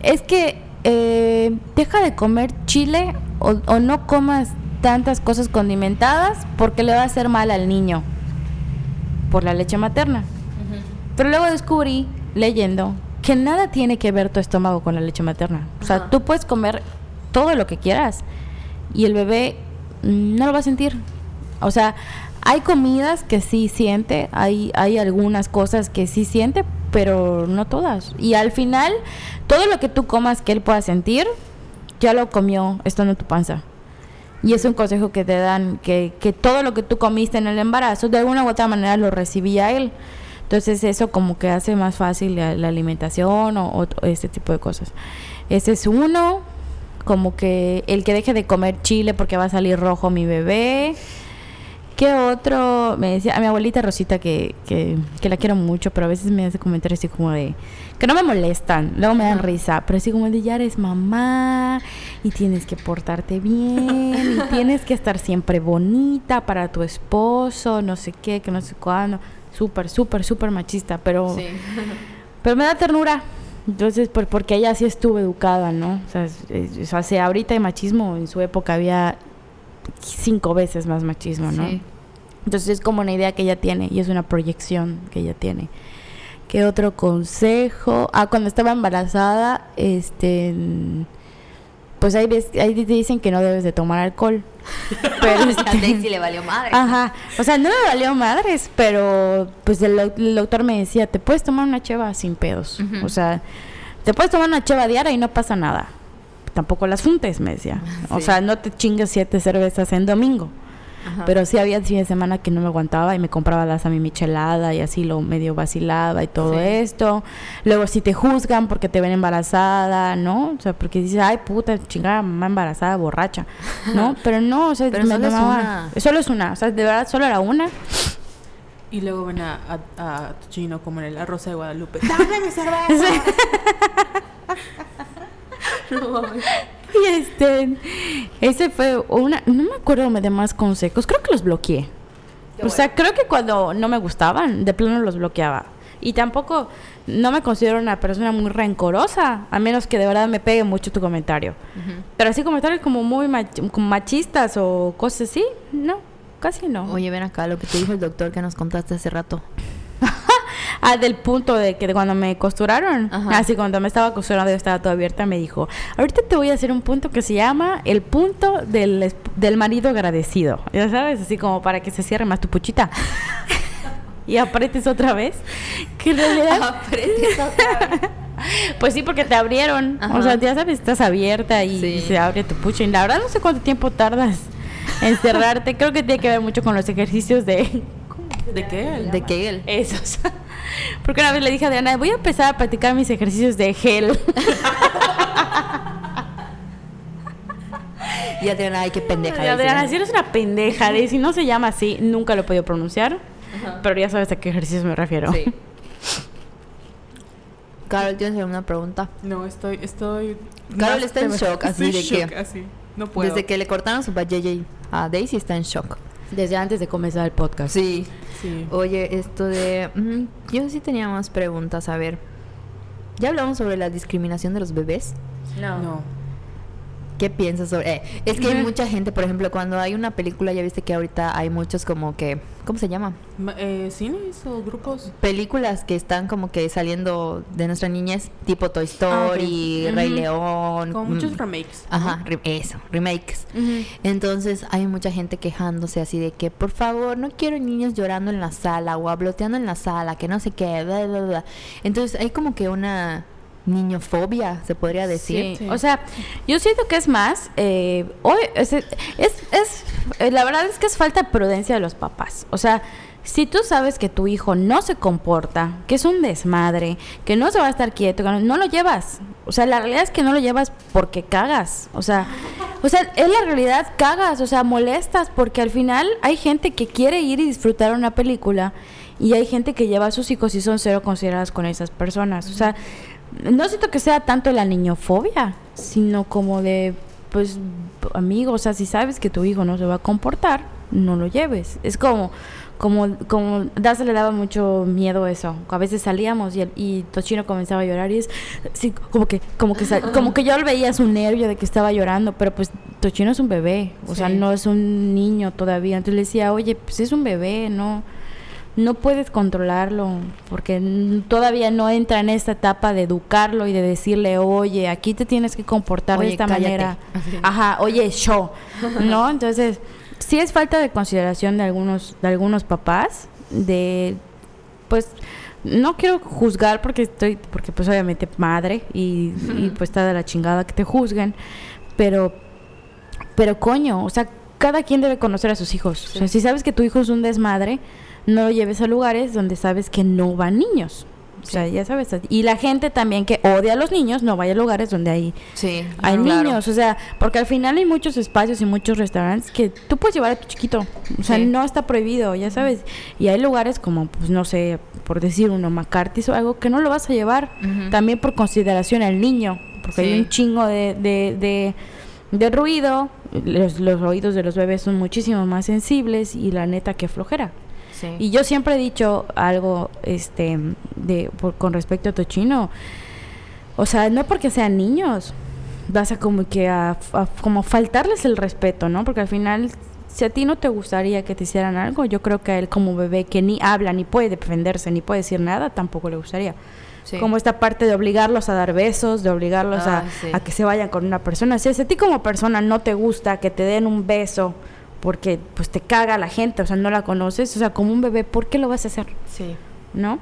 es que eh, deja de comer chile o, o no comas tantas cosas condimentadas porque le va a hacer mal al niño por la leche materna. Pero luego descubrí, leyendo, que nada tiene que ver tu estómago con la leche materna. O sea, Ajá. tú puedes comer todo lo que quieras y el bebé no lo va a sentir. O sea, hay comidas que sí siente, hay, hay algunas cosas que sí siente, pero no todas. Y al final, todo lo que tú comas que él pueda sentir, ya lo comió estando en tu panza. Y es un consejo que te dan, que, que todo lo que tú comiste en el embarazo, de alguna u otra manera lo recibía él. Entonces eso como que hace más fácil la, la alimentación o, o este tipo de cosas. Ese es uno, como que el que deje de comer chile porque va a salir rojo mi bebé. ¿Qué otro? Me decía a mi abuelita Rosita que, que, que la quiero mucho, pero a veces me hace comentarios así como de que no me molestan, luego me dan risa, pero así como de ya eres mamá y tienes que portarte bien y tienes que estar siempre bonita para tu esposo, no sé qué, que no sé cuándo. Súper, súper, súper machista, pero pero me da ternura. Entonces, por, porque ella sí estuvo educada, ¿no? O sea, es- ahorita hay machismo, en su época había cinco veces más machismo, ¿no? Sí. Entonces es como una idea que ella tiene y es una proyección que ella tiene. ¿Qué otro consejo? Ah, cuando estaba embarazada, este pues ahí, ves, ahí te dicen que no debes de tomar alcohol. Pero este, a Daisy le valió madre. Ajá, o sea, no me valió madres, pero pues el, el doctor me decía, te puedes tomar una cheva sin pedos. O sea, te puedes tomar una cheva diaria y no pasa nada. Tampoco las juntes, me decía. O sea, no te chingues siete cervezas en domingo. Pero sí había fines de semana que no me aguantaba y me compraba las a mi michelada y así lo medio vacilaba y todo esto. Luego si te juzgan porque te ven embarazada, ¿no? O sea, porque dices, ay puta, chingada, mamá embarazada, borracha, ¿no? Pero no, o sea, Pero solo es una. Solo es una, o sea, de verdad solo era una. Y luego ven a, a, a Chino como en el arroz de Guadalupe. ¡Dame mi cerveza! Y este, ese fue una, no me acuerdo de más consejos, creo que los bloqueé. o sea, creo que cuando no me gustaban, de plano los bloqueaba. Y tampoco, no me considero una persona muy rencorosa, a menos que de verdad me pegue mucho tu comentario. Pero así comentarios como muy machistas o cosas así, no, casi no. Oye, ven acá lo que te dijo el doctor que nos contaste hace rato. Ah, del punto de que cuando me costuraron, así cuando me estaba costurando yo estaba toda abierta, me dijo, ahorita te voy a hacer un punto que se llama el punto del, del marido agradecido. Ya sabes, así como para que se cierre más tu puchita. y apretes otra vez. Que en realidad... Apretes otra vez. Pues sí, porque te abrieron. O sea, ya sabes, estás abierta y se abre tu pucha. Y la verdad no sé cuánto tiempo tardas en cerrarte. Creo que tiene que ver mucho con los ejercicios de ¿De qué? De Kegel. Esos. Porque una vez le dije a Diana, voy a empezar a practicar mis ejercicios de gel. y Adriana, ay, qué pendeja. Y Adriana, si eres una pendeja, de, si no se llama así, nunca lo he podido pronunciar. Pero ya sabes a qué ejercicios me refiero. Sí. Carol, ¿tienes alguna pregunta? No, estoy, estoy... Carol está en shock, así de shock, que... Así. No puedo. Desde que le cortaron su JJ a Daisy está en shock. Desde antes de comenzar el podcast. Sí. sí. Oye, esto de... Mm, yo sí tenía más preguntas. A ver. ¿Ya hablamos sobre la discriminación de los bebés? No. No. ¿Qué piensas sobre...? Eh, es que hay mucha gente, por ejemplo, cuando hay una película, ya viste que ahorita hay muchos como que... ¿Cómo se llama? Eh, ¿Cines o grupos? Películas que están como que saliendo de nuestra niñez, tipo Toy Story, Rey León. Con muchos remakes. Ajá, eso, remakes. Entonces hay mucha gente quejándose así de que, por favor, no quiero niños llorando en la sala o habloteando en la sala, que no sé qué, bla, bla, bla. Entonces hay como que una niñofobia, se podría decir. O sea, yo siento que es más, eh, hoy es, es, eh, la verdad es que es falta de prudencia de los papás. O sea, si tú sabes que tu hijo no se comporta, que es un desmadre, que no se va a estar quieto, no lo llevas. O sea, la realidad es que no lo llevas porque cagas. O sea, o sea, es la realidad, cagas, o sea, molestas, porque al final hay gente que quiere ir y disfrutar una película y hay gente que lleva a sus hijos y son cero consideradas con esas personas. O sea, no siento que sea tanto la niñofobia, sino como de, pues, amigo, o sea, si sabes que tu hijo no se va a comportar, no lo lleves. Es como, como, como, Daza le daba mucho miedo eso. A veces salíamos y, el, y Tochino comenzaba a llorar y es, sí, como que, como que, como que yo le veía su nervio de que estaba llorando, pero pues Tochino es un bebé, o sea, no es un niño todavía. Entonces le decía, oye, pues es un bebé, no no puedes controlarlo porque todavía no entra en esta etapa de educarlo y de decirle, oye, aquí te tienes que comportar de esta manera. Ajá, oye, yo, ¿no? Entonces, sí es falta de consideración de algunos, de algunos papás, de, pues, no quiero juzgar porque estoy, porque pues obviamente madre y, pues está de la chingada que te juzguen, pero, pero coño, o sea, cada quien debe conocer a sus hijos. O sea, si sabes que tu hijo es un desmadre, no lo lleves a lugares donde sabes que no van niños. O sea, ya sabes. Y la gente también que odia a los niños no vaya a lugares donde hay, sí, hay niños. O sea, porque al final hay muchos espacios y muchos restaurantes que tú puedes llevar a tu chiquito. O sea, no está prohibido, ya sabes. Y hay lugares como, pues no sé, por decir uno, McCarthy o algo que no lo vas a llevar. También por consideración al niño. Porque hay un chingo de, de, de, ruido. Los, los oídos de los bebés son muchísimo más sensibles y la neta que flojera. Y yo siempre he dicho algo este de con respecto a Tochino. O sea, no porque sean niños, vas a como que a, como faltarles el respeto, ¿no? Porque al final si a ti no te gustaría que te hicieran algo, yo creo que a él como bebé que ni habla, ni puede defenderse, ni puede decir nada, tampoco le gustaría. Sí. Como esta parte de obligarlos a dar besos, de obligarlos a, sí. a que se vayan con una persona. Si a ti como persona no te gusta que te den un beso porque pues te caga la gente, o sea, no la conoces, o sea, como un bebé, ¿por qué lo vas a hacer? Sí. ¿no?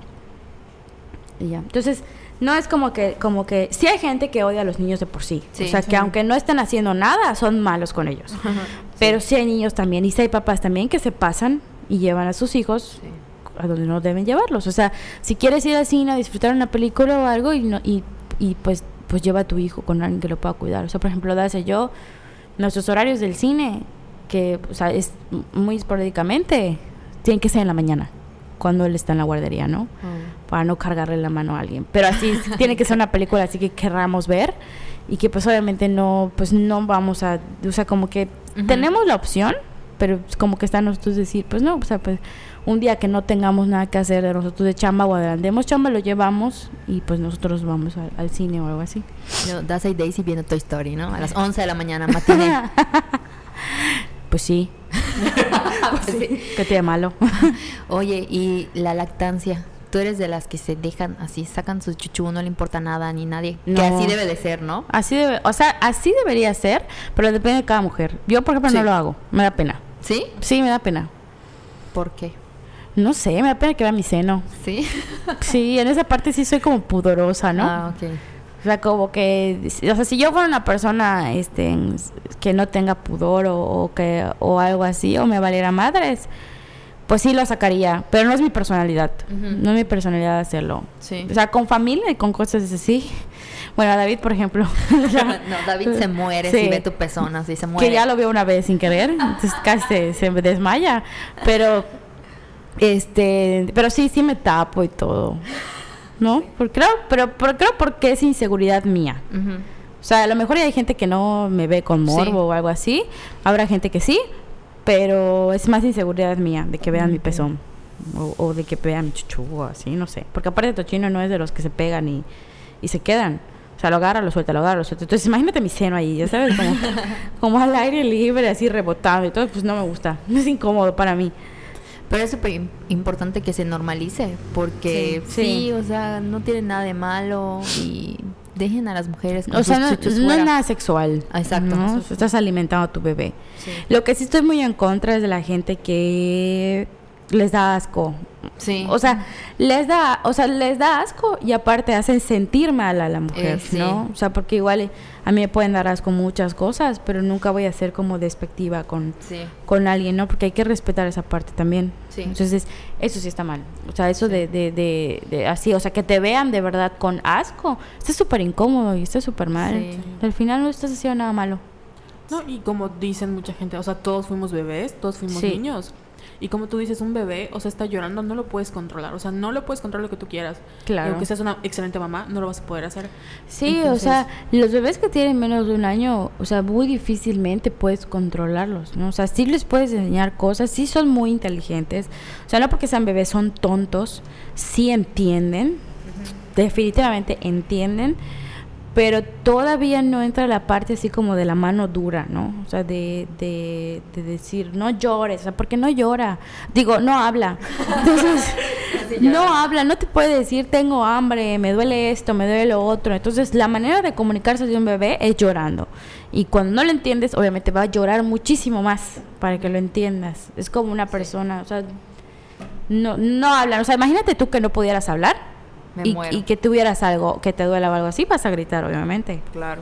Y ya. Entonces, no es como que, como que, sí hay gente que odia a los niños de por sí. Sí, o sea, sí. que aunque no estén haciendo nada, son malos con ellos. Pero sí hay niños también, y sí hay papás también que se pasan y llevan a sus hijos a donde no deben llevarlos. O sea, si quieres ir al cine a disfrutar una película o algo, y, no, y, y pues, pues lleva a tu hijo con alguien que lo pueda cuidar. O sea, por ejemplo, Dace, yo, nuestros horarios del cine, que, o sea, es muy esporádicamente, tienen que ser en la mañana, cuando él está en la guardería, ¿no? para no cargarle la mano a alguien. Pero así sí tiene que ser una película así que querramos ver y que pues obviamente no pues no vamos a, o sea, como que tenemos la opción, pero es como que está nosotros decir, pues no, o sea, pues un día que no tengamos nada que hacer de nosotros de chamba o adelantemos chamba, lo llevamos y pues nosotros vamos al, al cine o algo así. Yo, Daza y Daisy viendo Toy Story, ¿no? A las 11 de la mañana, matiné. Pues sí, Pues sí. ¿qué tiene malo? Oye, y la lactancia. Tú eres de las que se dejan así, sacan su chuchu, no le importa nada ni nadie. Que así debe de ser, ¿no? Así debe, o sea, así debería ser, pero depende de cada mujer. Yo, por ejemplo, Sí. no lo hago, me da pena. ¿Sí? Sí, me da pena. ¿Por qué? No sé, me da pena que vea mi seno. ¿Sí? Sí, en esa parte sí soy como pudorosa, ¿no? Ah, ok. O sea, como que, o sea, si yo fuera una persona este, que no tenga pudor o, o que o algo así, o me valiera madres, pues sí lo sacaría, pero no es mi personalidad, Ujú. no es mi personalidad hacerlo. Sí. O sea, con familia y con cosas así. Bueno, David, por ejemplo, no, David se muere Sí. si ve tu pezón, así se muere. que ya lo vio una vez sin querer, entonces casi se, se desmaya, pero este, pero sí, sí me tapo y todo, ¿no? Porque creo, pero, pero creo porque es inseguridad mía. O sea, a lo mejor hay gente que no me ve con morbo Sí. o algo así. Habrá gente que sí, pero es más inseguridad mía de que vean mi pezón. O, o de que vean mi chuchu o así, no sé. Porque aparte Tochino no es de los que se pegan y, y se quedan. O sea, lo agarra, lo suelta, lo agarra, lo suelta. Entonces imagínate mi seno ahí, ya sabes, como, como al aire libre, así rebotando y todo. Pues no me gusta. Es incómodo para mí. Pero es súper im- importante que se normalice, porque Sí, sí, sí. o sea, no tiene nada de malo y dejen a las mujeres con O sea, no, no es nada sexual. Exacto. ¿no? Eso sí. Estás alimentando a tu bebé. Sí. Lo que sí estoy muy en contra es de la gente que les da asco. Sí. O sea, les da, o sea, les da asco y aparte hacen sentir mal a la mujer, Eh, sí. ¿no? O sea, porque igual a mí me pueden dar asco muchas cosas, pero nunca voy a ser como despectiva con, Sí. con alguien, ¿no? Porque hay que respetar esa parte también. Sí. Entonces, eso sí está mal. O sea, eso de, de, de, de así, o sea, que te vean de verdad con asco, está súper incómodo y está súper mal. Sí. Al final no estás haciendo nada malo. No, y como dicen mucha gente, o sea, todos fuimos bebés, todos fuimos Sí. niños. Y como tú dices, un bebé, o sea, está llorando, no lo puedes controlar. O sea, no lo puedes controlar lo que tú quieras. Claro. Aunque seas una excelente mamá, no lo vas a poder hacer. Sí, o sea, los bebés que tienen menos de un año, o sea, muy difícilmente puedes controlarlos, ¿no? O sea, sí les puedes enseñar cosas, sí son muy inteligentes. O sea, no porque sean bebés son tontos, sí entienden, definitivamente entienden, pero todavía no entra la parte así como de la mano dura, ¿no? O sea, de, de, de decir, no llores, o sea, porque no llora. Digo, no habla. Entonces, no habla, no te puede decir, tengo hambre, me duele esto, me duele lo otro. Entonces, la manera de comunicarse de un bebé es llorando. Y cuando no lo entiendes, obviamente va a llorar muchísimo más para que lo entiendas. Es como una persona, o sea, no, no hablan. O sea, imagínate tú que no pudieras hablar Me y, muero. y que tuvieras algo que te duela o algo así, vas a gritar, obviamente. Claro.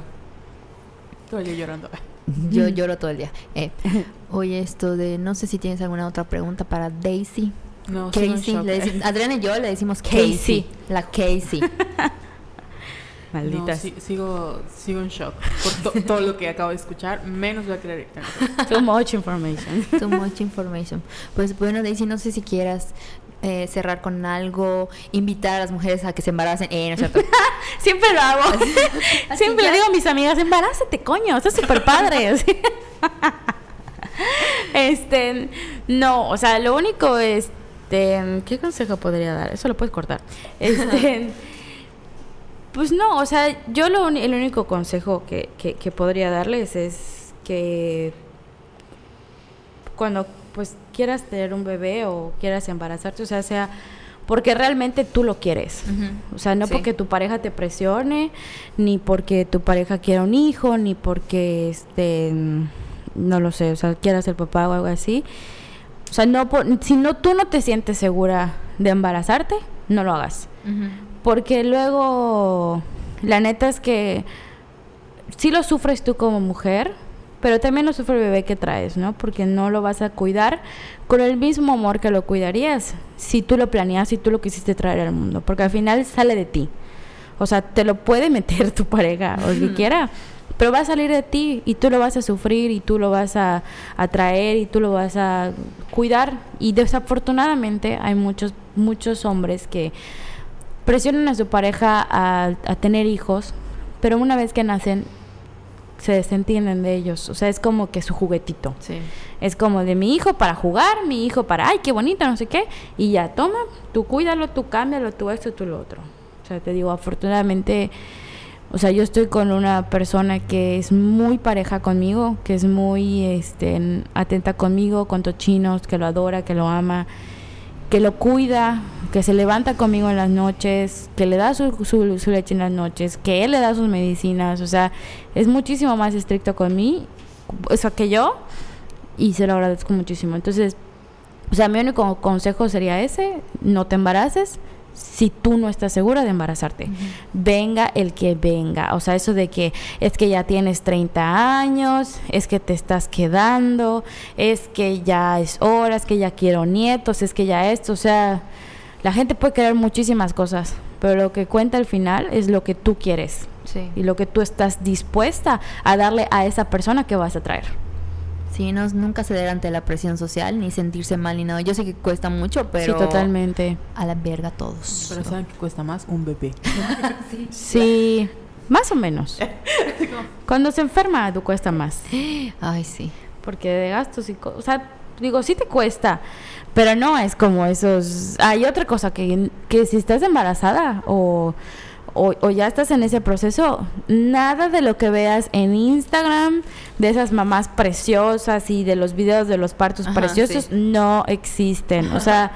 Todo el día llorando. Yo lloro todo el día. Eh, oye, esto de, no sé si tienes alguna otra pregunta para Daisy. No, Casey, le decimos- Adriana y yo le decimos Casey. Casey. La Casey. No, Malditas. sí- sigo, sigo en shock por to- todo lo que acabo de escuchar. Menos voy a creer. Too much information. Too much information. Pues bueno, Daisy, no sé si quieras eh, cerrar con algo, invitar a las mujeres a que se embaracen. Eh, no es cierto. Siempre lo hago. Siempre ya. le digo a mis amigas, embarázate, coño, está súper padre. este, no, o sea, lo único, este, ¿qué consejo podría dar? Eso lo puedes cortar. Este, pues no, o sea, yo lo, el único consejo que, que, que podría darles es que cuando pues quieras tener un bebé o quieras embarazarte, o sea, sea porque realmente tú lo quieres. O sea, no Sí. porque tu pareja te presione, ni porque tu pareja quiera un hijo, ni porque este no lo sé, o sea, quieras ser papá o algo así. O sea, no por- si no tú no te sientes segura de embarazarte, no lo hagas. Porque luego, la neta es que sí lo sufres tú como mujer, pero también lo sufre el bebé que traes, ¿no? Porque no lo vas a cuidar con el mismo amor que lo cuidarías si tú lo planeas, si tú lo quisiste traer al mundo. Porque al final sale de ti. O sea, te lo puede meter tu pareja o el que quiera, pero va a salir de ti y tú lo vas a sufrir y tú lo vas a, a traer y tú lo vas a cuidar. Y desafortunadamente hay muchos, muchos hombres que presionan a su pareja a, a tener hijos, pero una vez que nacen se desentienden de ellos. O sea, es como que su juguetito. Sí. Es como de mi hijo para jugar, mi hijo para, ay, qué bonito, no sé qué. Y ya, toma, tú cuídalo, tú cámbialo, tú esto, tú lo otro. O sea, te digo, afortunadamente, o sea, yo estoy con una persona que es muy pareja conmigo, que es muy este, atenta conmigo, con tochinos, que lo adora, que lo ama, que lo cuida, que se levanta conmigo en las noches, que le da su, su, su leche en las noches, que él le da sus medicinas. O sea, es muchísimo más estricto con mí, o sea, que yo y se lo agradezco muchísimo. Entonces, o sea, mi único consejo sería ese, no te embaraces si tú no estás segura de embarazarte. Venga el que venga. O sea, eso de que es que ya tienes 30 años, es que te estás quedando, es que ya es hora, es que ya quiero nietos, es que ya esto, o sea, la gente puede querer muchísimas cosas, pero lo que cuenta al final es lo que tú quieres Sí. y lo que tú estás dispuesta a darle a esa persona que vas a traer. Sí, no, nunca ceder ante la presión social, ni sentirse mal, ni nada. Yo sé que cuesta mucho, pero... Sí, totalmente. A la verga todos. Pero ¿saben qué cuesta más? Un bebé. Sí, más o menos. Cuando se enferma, tú cuesta más. Ay, sí. Porque de gastos y cosas. O sea, digo, sí te cuesta. Pero no es como esos. Hay otra cosa que, que si estás embarazada o, o, o ya estás en ese proceso, nada de lo que veas en Instagram, de esas mamás preciosas y de los videos de los partos Ajá, preciosos, sí. no existen. O sea.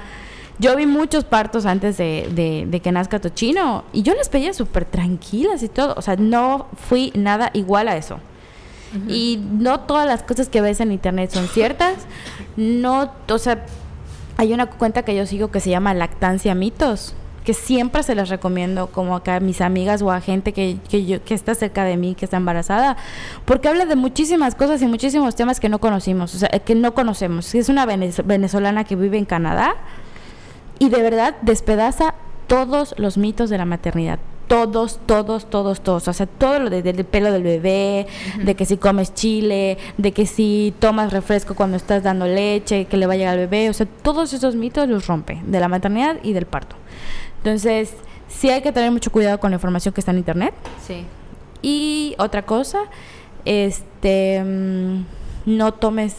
Yo vi muchos partos antes de, de- de que nazca Tochino y yo las veía súper tranquilas y todo. O sea, no fui nada igual a eso. Y no todas las cosas que ves en internet son ciertas. No, o sea, hay una cuenta que yo sigo que se llama Lactancia Mitos, que siempre se las recomiendo como acá a mis amigas o a gente que, yo, que está cerca de mí, que está embarazada, porque habla de muchísimas cosas y muchísimos temas que no conocimos, o sea, que no conocemos. Es una venez- venezolana que vive en Canadá y de verdad despedaza todos los mitos de la maternidad. Todos, todos, todos, todos. O sea, todo lo de- del pelo del bebé, de que si comes chile, de que si tomas refresco cuando estás dando leche, que le va a llegar al bebé. O sea, todos esos mitos los rompe, de la maternidad y del parto. Entonces, sí hay que tener mucho cuidado con la información que está en internet. Sí. Y otra cosa, este, mm, no tomes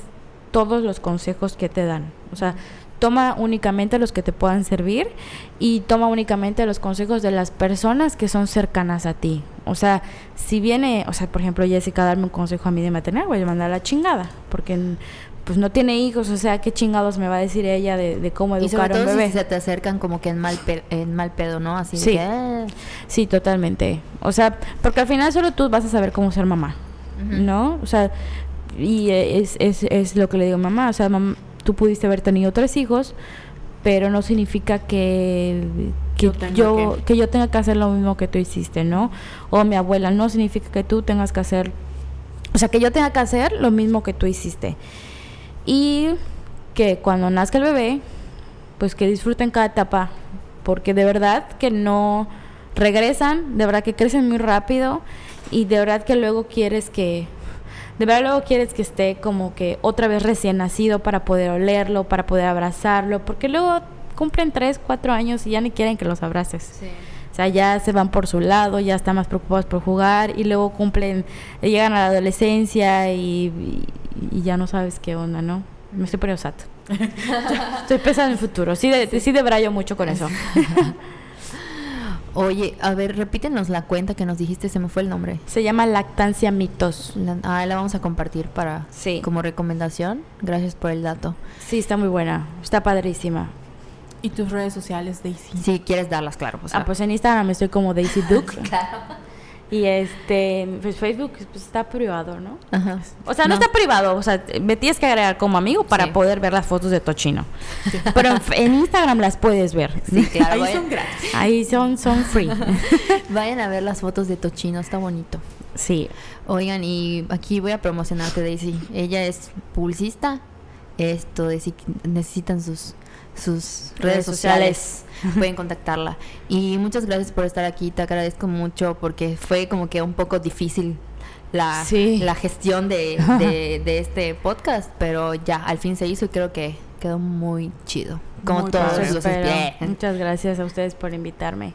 todos los consejos que te dan. O sea, toma únicamente los que te puedan servir y toma únicamente los consejos de las personas que son cercanas a ti. O sea, si viene, o sea, por ejemplo, Jessica darme un consejo a mí de maternidad, voy a mandar a la chingada, porque pues no tiene hijos, o sea, qué chingados me va a decir ella de, de cómo Y sobre educar a un bebé. si se te acercan como que en mal, pe- en mal pedo, ¿no? Así Sí. de que... "Ah". Sí, totalmente. O sea, porque al final solo tú vas a saber cómo ser mamá. ¿no? O sea, y es, es, es lo que le digo a mamá. O sea, mam- tú pudiste haber tenido tres hijos, pero no significa que, que Yo que. que yo tenga que hacer lo mismo que tú hiciste, ¿no? O mi abuela, no significa que tú tengas que hacer, o sea, que yo tenga que hacer lo mismo que tú hiciste. Y que cuando nazca el bebé, pues que disfruten cada etapa, porque de verdad que no regresan, de verdad que crecen muy rápido y de verdad que luego quieres que, de verdad luego quieres que esté como que otra vez recién nacido para poder olerlo, para poder abrazarlo, porque luego cumplen 3, 4 años y ya ni quieren que los abraces. Sí. O sea, ya se van por su lado, ya están más preocupados por jugar y luego cumplen, llegan a la adolescencia y, y- y ya no sabes qué onda, ¿no? Me estoy poniendo sato. estoy pensando en el futuro. Sí, de, sí debrayo mucho con eso. Oye, a ver, repítenos la cuenta que nos dijiste, se me fue el nombre. Se llama Lactancia Mitos. La, ah, la vamos a compartir para Sí. como recomendación. Gracias por el dato. Sí, está muy buena. Está padrísima. ¿Y tus redes sociales, Daisy? Si quieres darlas, claro. o sea. Ah, pues en Instagram estoy como Daisy Duke. claro. Y este, pues Facebook pues, está privado, ¿no? Ajá. O sea, no, está privado, o sea, me tienes que agregar como amigo para Sí. poder ver las fotos de Tochino. Pero en, en Instagram las puedes ver. Sí, claro. Ahí vayan, son gratis. Ahí son, son free. vayan a ver las fotos de Tochino, está bonito. Sí. Oigan, y aquí voy a promocionarte, Daisy. Ella es publicista. Esto de si necesitan sus, sus redes, Redes sociales, pueden contactarla. Y muchas gracias por estar aquí. Te agradezco mucho porque fue como que un poco difícil la, Sí. la gestión de, de, de este podcast, pero ya al fin se hizo y creo que quedó muy chido. Como Muy todos padre. los. Muchas gracias a ustedes por invitarme.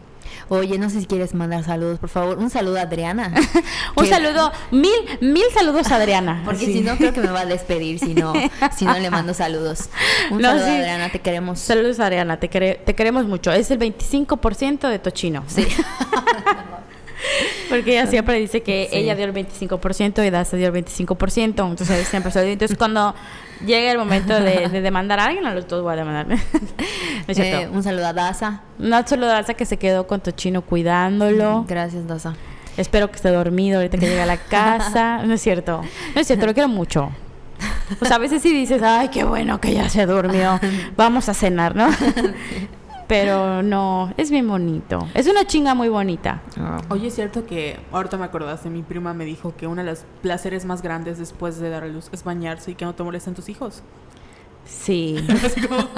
Oye, no sé si quieres mandar saludos, por favor. Un saludo a Adriana. Un Que- saludo, mil, mil saludos a Adriana. Porque Sí. si no, creo que me va a despedir si no, si no le mando saludos. Un No, saludo sí. a Adriana, te queremos. Saludos Adriana, te, quere- te queremos mucho. Es el 25% de Tochino. Sí. Porque ella siempre dice que Sí. ella dio el 25% y Daza dio el 25%. Entonces siempre se Entonces cuando llegue el momento de, de demandar a alguien, a los dos voy a demandar. No es. Eh, un saludo a Daza. No solo Daza que se quedó con Tochino cuidándolo. Gracias, Daza. Espero que esté dormido ahorita que llegue a la casa. No es cierto. No es cierto, lo quiero mucho. O sea, a veces sí dices, ay, qué bueno que ya se durmió. Vamos a cenar, ¿no? Pero no, es bien bonito. Es una chinga muy bonita. Oye, es cierto que ahorita me acordaste, mi prima me dijo que uno de los placeres más grandes después de dar a luz es bañarse y que no te molesten tus hijos. Sí. Así como,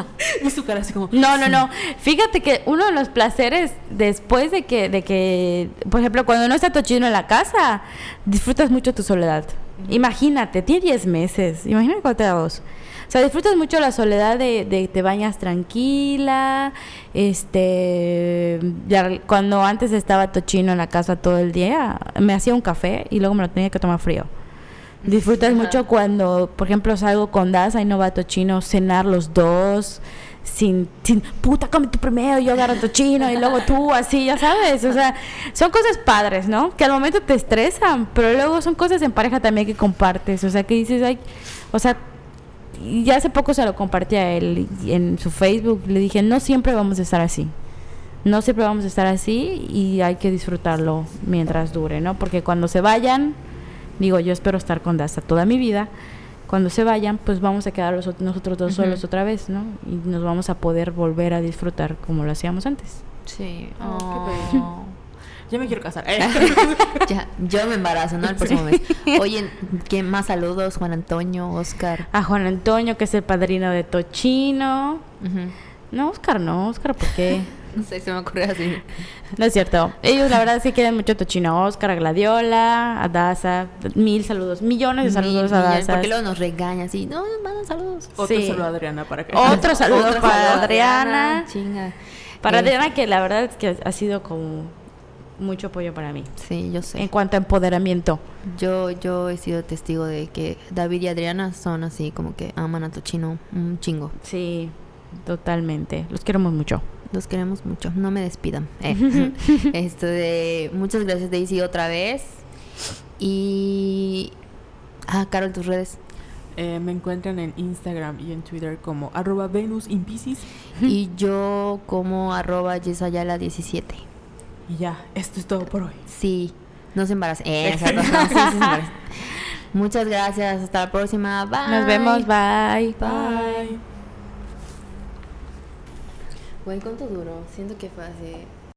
su cara así como, No, no, no. Fíjate que uno de los placeres después de que, de que, por ejemplo, cuando no está Tochino en la casa, disfrutas mucho tu soledad. Imagínate, tiene 10 meses. Imagínate cuando te da dos. O sea, disfrutas mucho la soledad de, de te bañas tranquila. Este, ya cuando antes estaba Tochino en la casa todo el día, me hacía un café y luego me lo tenía que tomar frío. Disfrutas mucho cuando, por ejemplo, salgo con Daza y no va Tochino cenar los dos. Sin, sin, puta, come tú primero, yo agarro Tochino y luego tú, así, ya sabes. O sea, son cosas padres, ¿no? Que al momento te estresan, pero luego son cosas en pareja también que compartes. O sea, que dices, ay, o sea, y ya hace poco se lo compartí a él en su Facebook. Le dije, no siempre vamos a estar así. No siempre vamos a estar así y hay que disfrutarlo mientras dure, ¿no? Porque cuando se vayan, digo, yo espero estar con Daza toda mi vida. Cuando se vayan, pues vamos a quedar los ot- nosotros dos solos otra vez, ¿no? Y nos vamos a poder volver a disfrutar como lo hacíamos antes. Sí. Oh, qué bello. Ya me quiero casar. ya, yo me embarazo, ¿no? El próximo mes. Oye, ¿qué más saludos? Juan Antonio, Oscar. A Juan Antonio, que es el padrino de Tochino. No, Oscar no, Oscar, ¿por qué? No sé, se me ocurre así. No es cierto. Ellos la verdad sí quieren mucho a Tochino, a Oscar, a Gladiola, a Daza. Mil saludos, millones de saludos Mil, a Daza. Porque luego nos regaña así. No, nos mandan saludos. Otro Sí. saludo a Adriana para que. Otro saludo Otro para saludo Adriana. Chinga. Para Eh, Adriana, que la verdad es que ha sido como mucho apoyo para mí. Sí, yo sé. En cuanto a empoderamiento. Yo, yo he sido testigo de que David y Adriana son así como que aman a Tochino un chingo. Sí, totalmente. Los queremos mucho. Los queremos mucho. No me despidan. Eh. Esto de muchas gracias Daisy otra vez. Y ah, Carol, tus redes. Eh, me encuentran en Instagram y en Twitter como arroba Venus in Pisces. y yo como arroba yesayala17. Y ya, esto es todo por hoy. Sí, no se embaracen. Eh, exacto, no, sí, sí se embaracen. Muchas gracias. Hasta la próxima. Bye. Nos vemos, bye. Bye. Güey, ¿cuánto duró? Siento que fue así.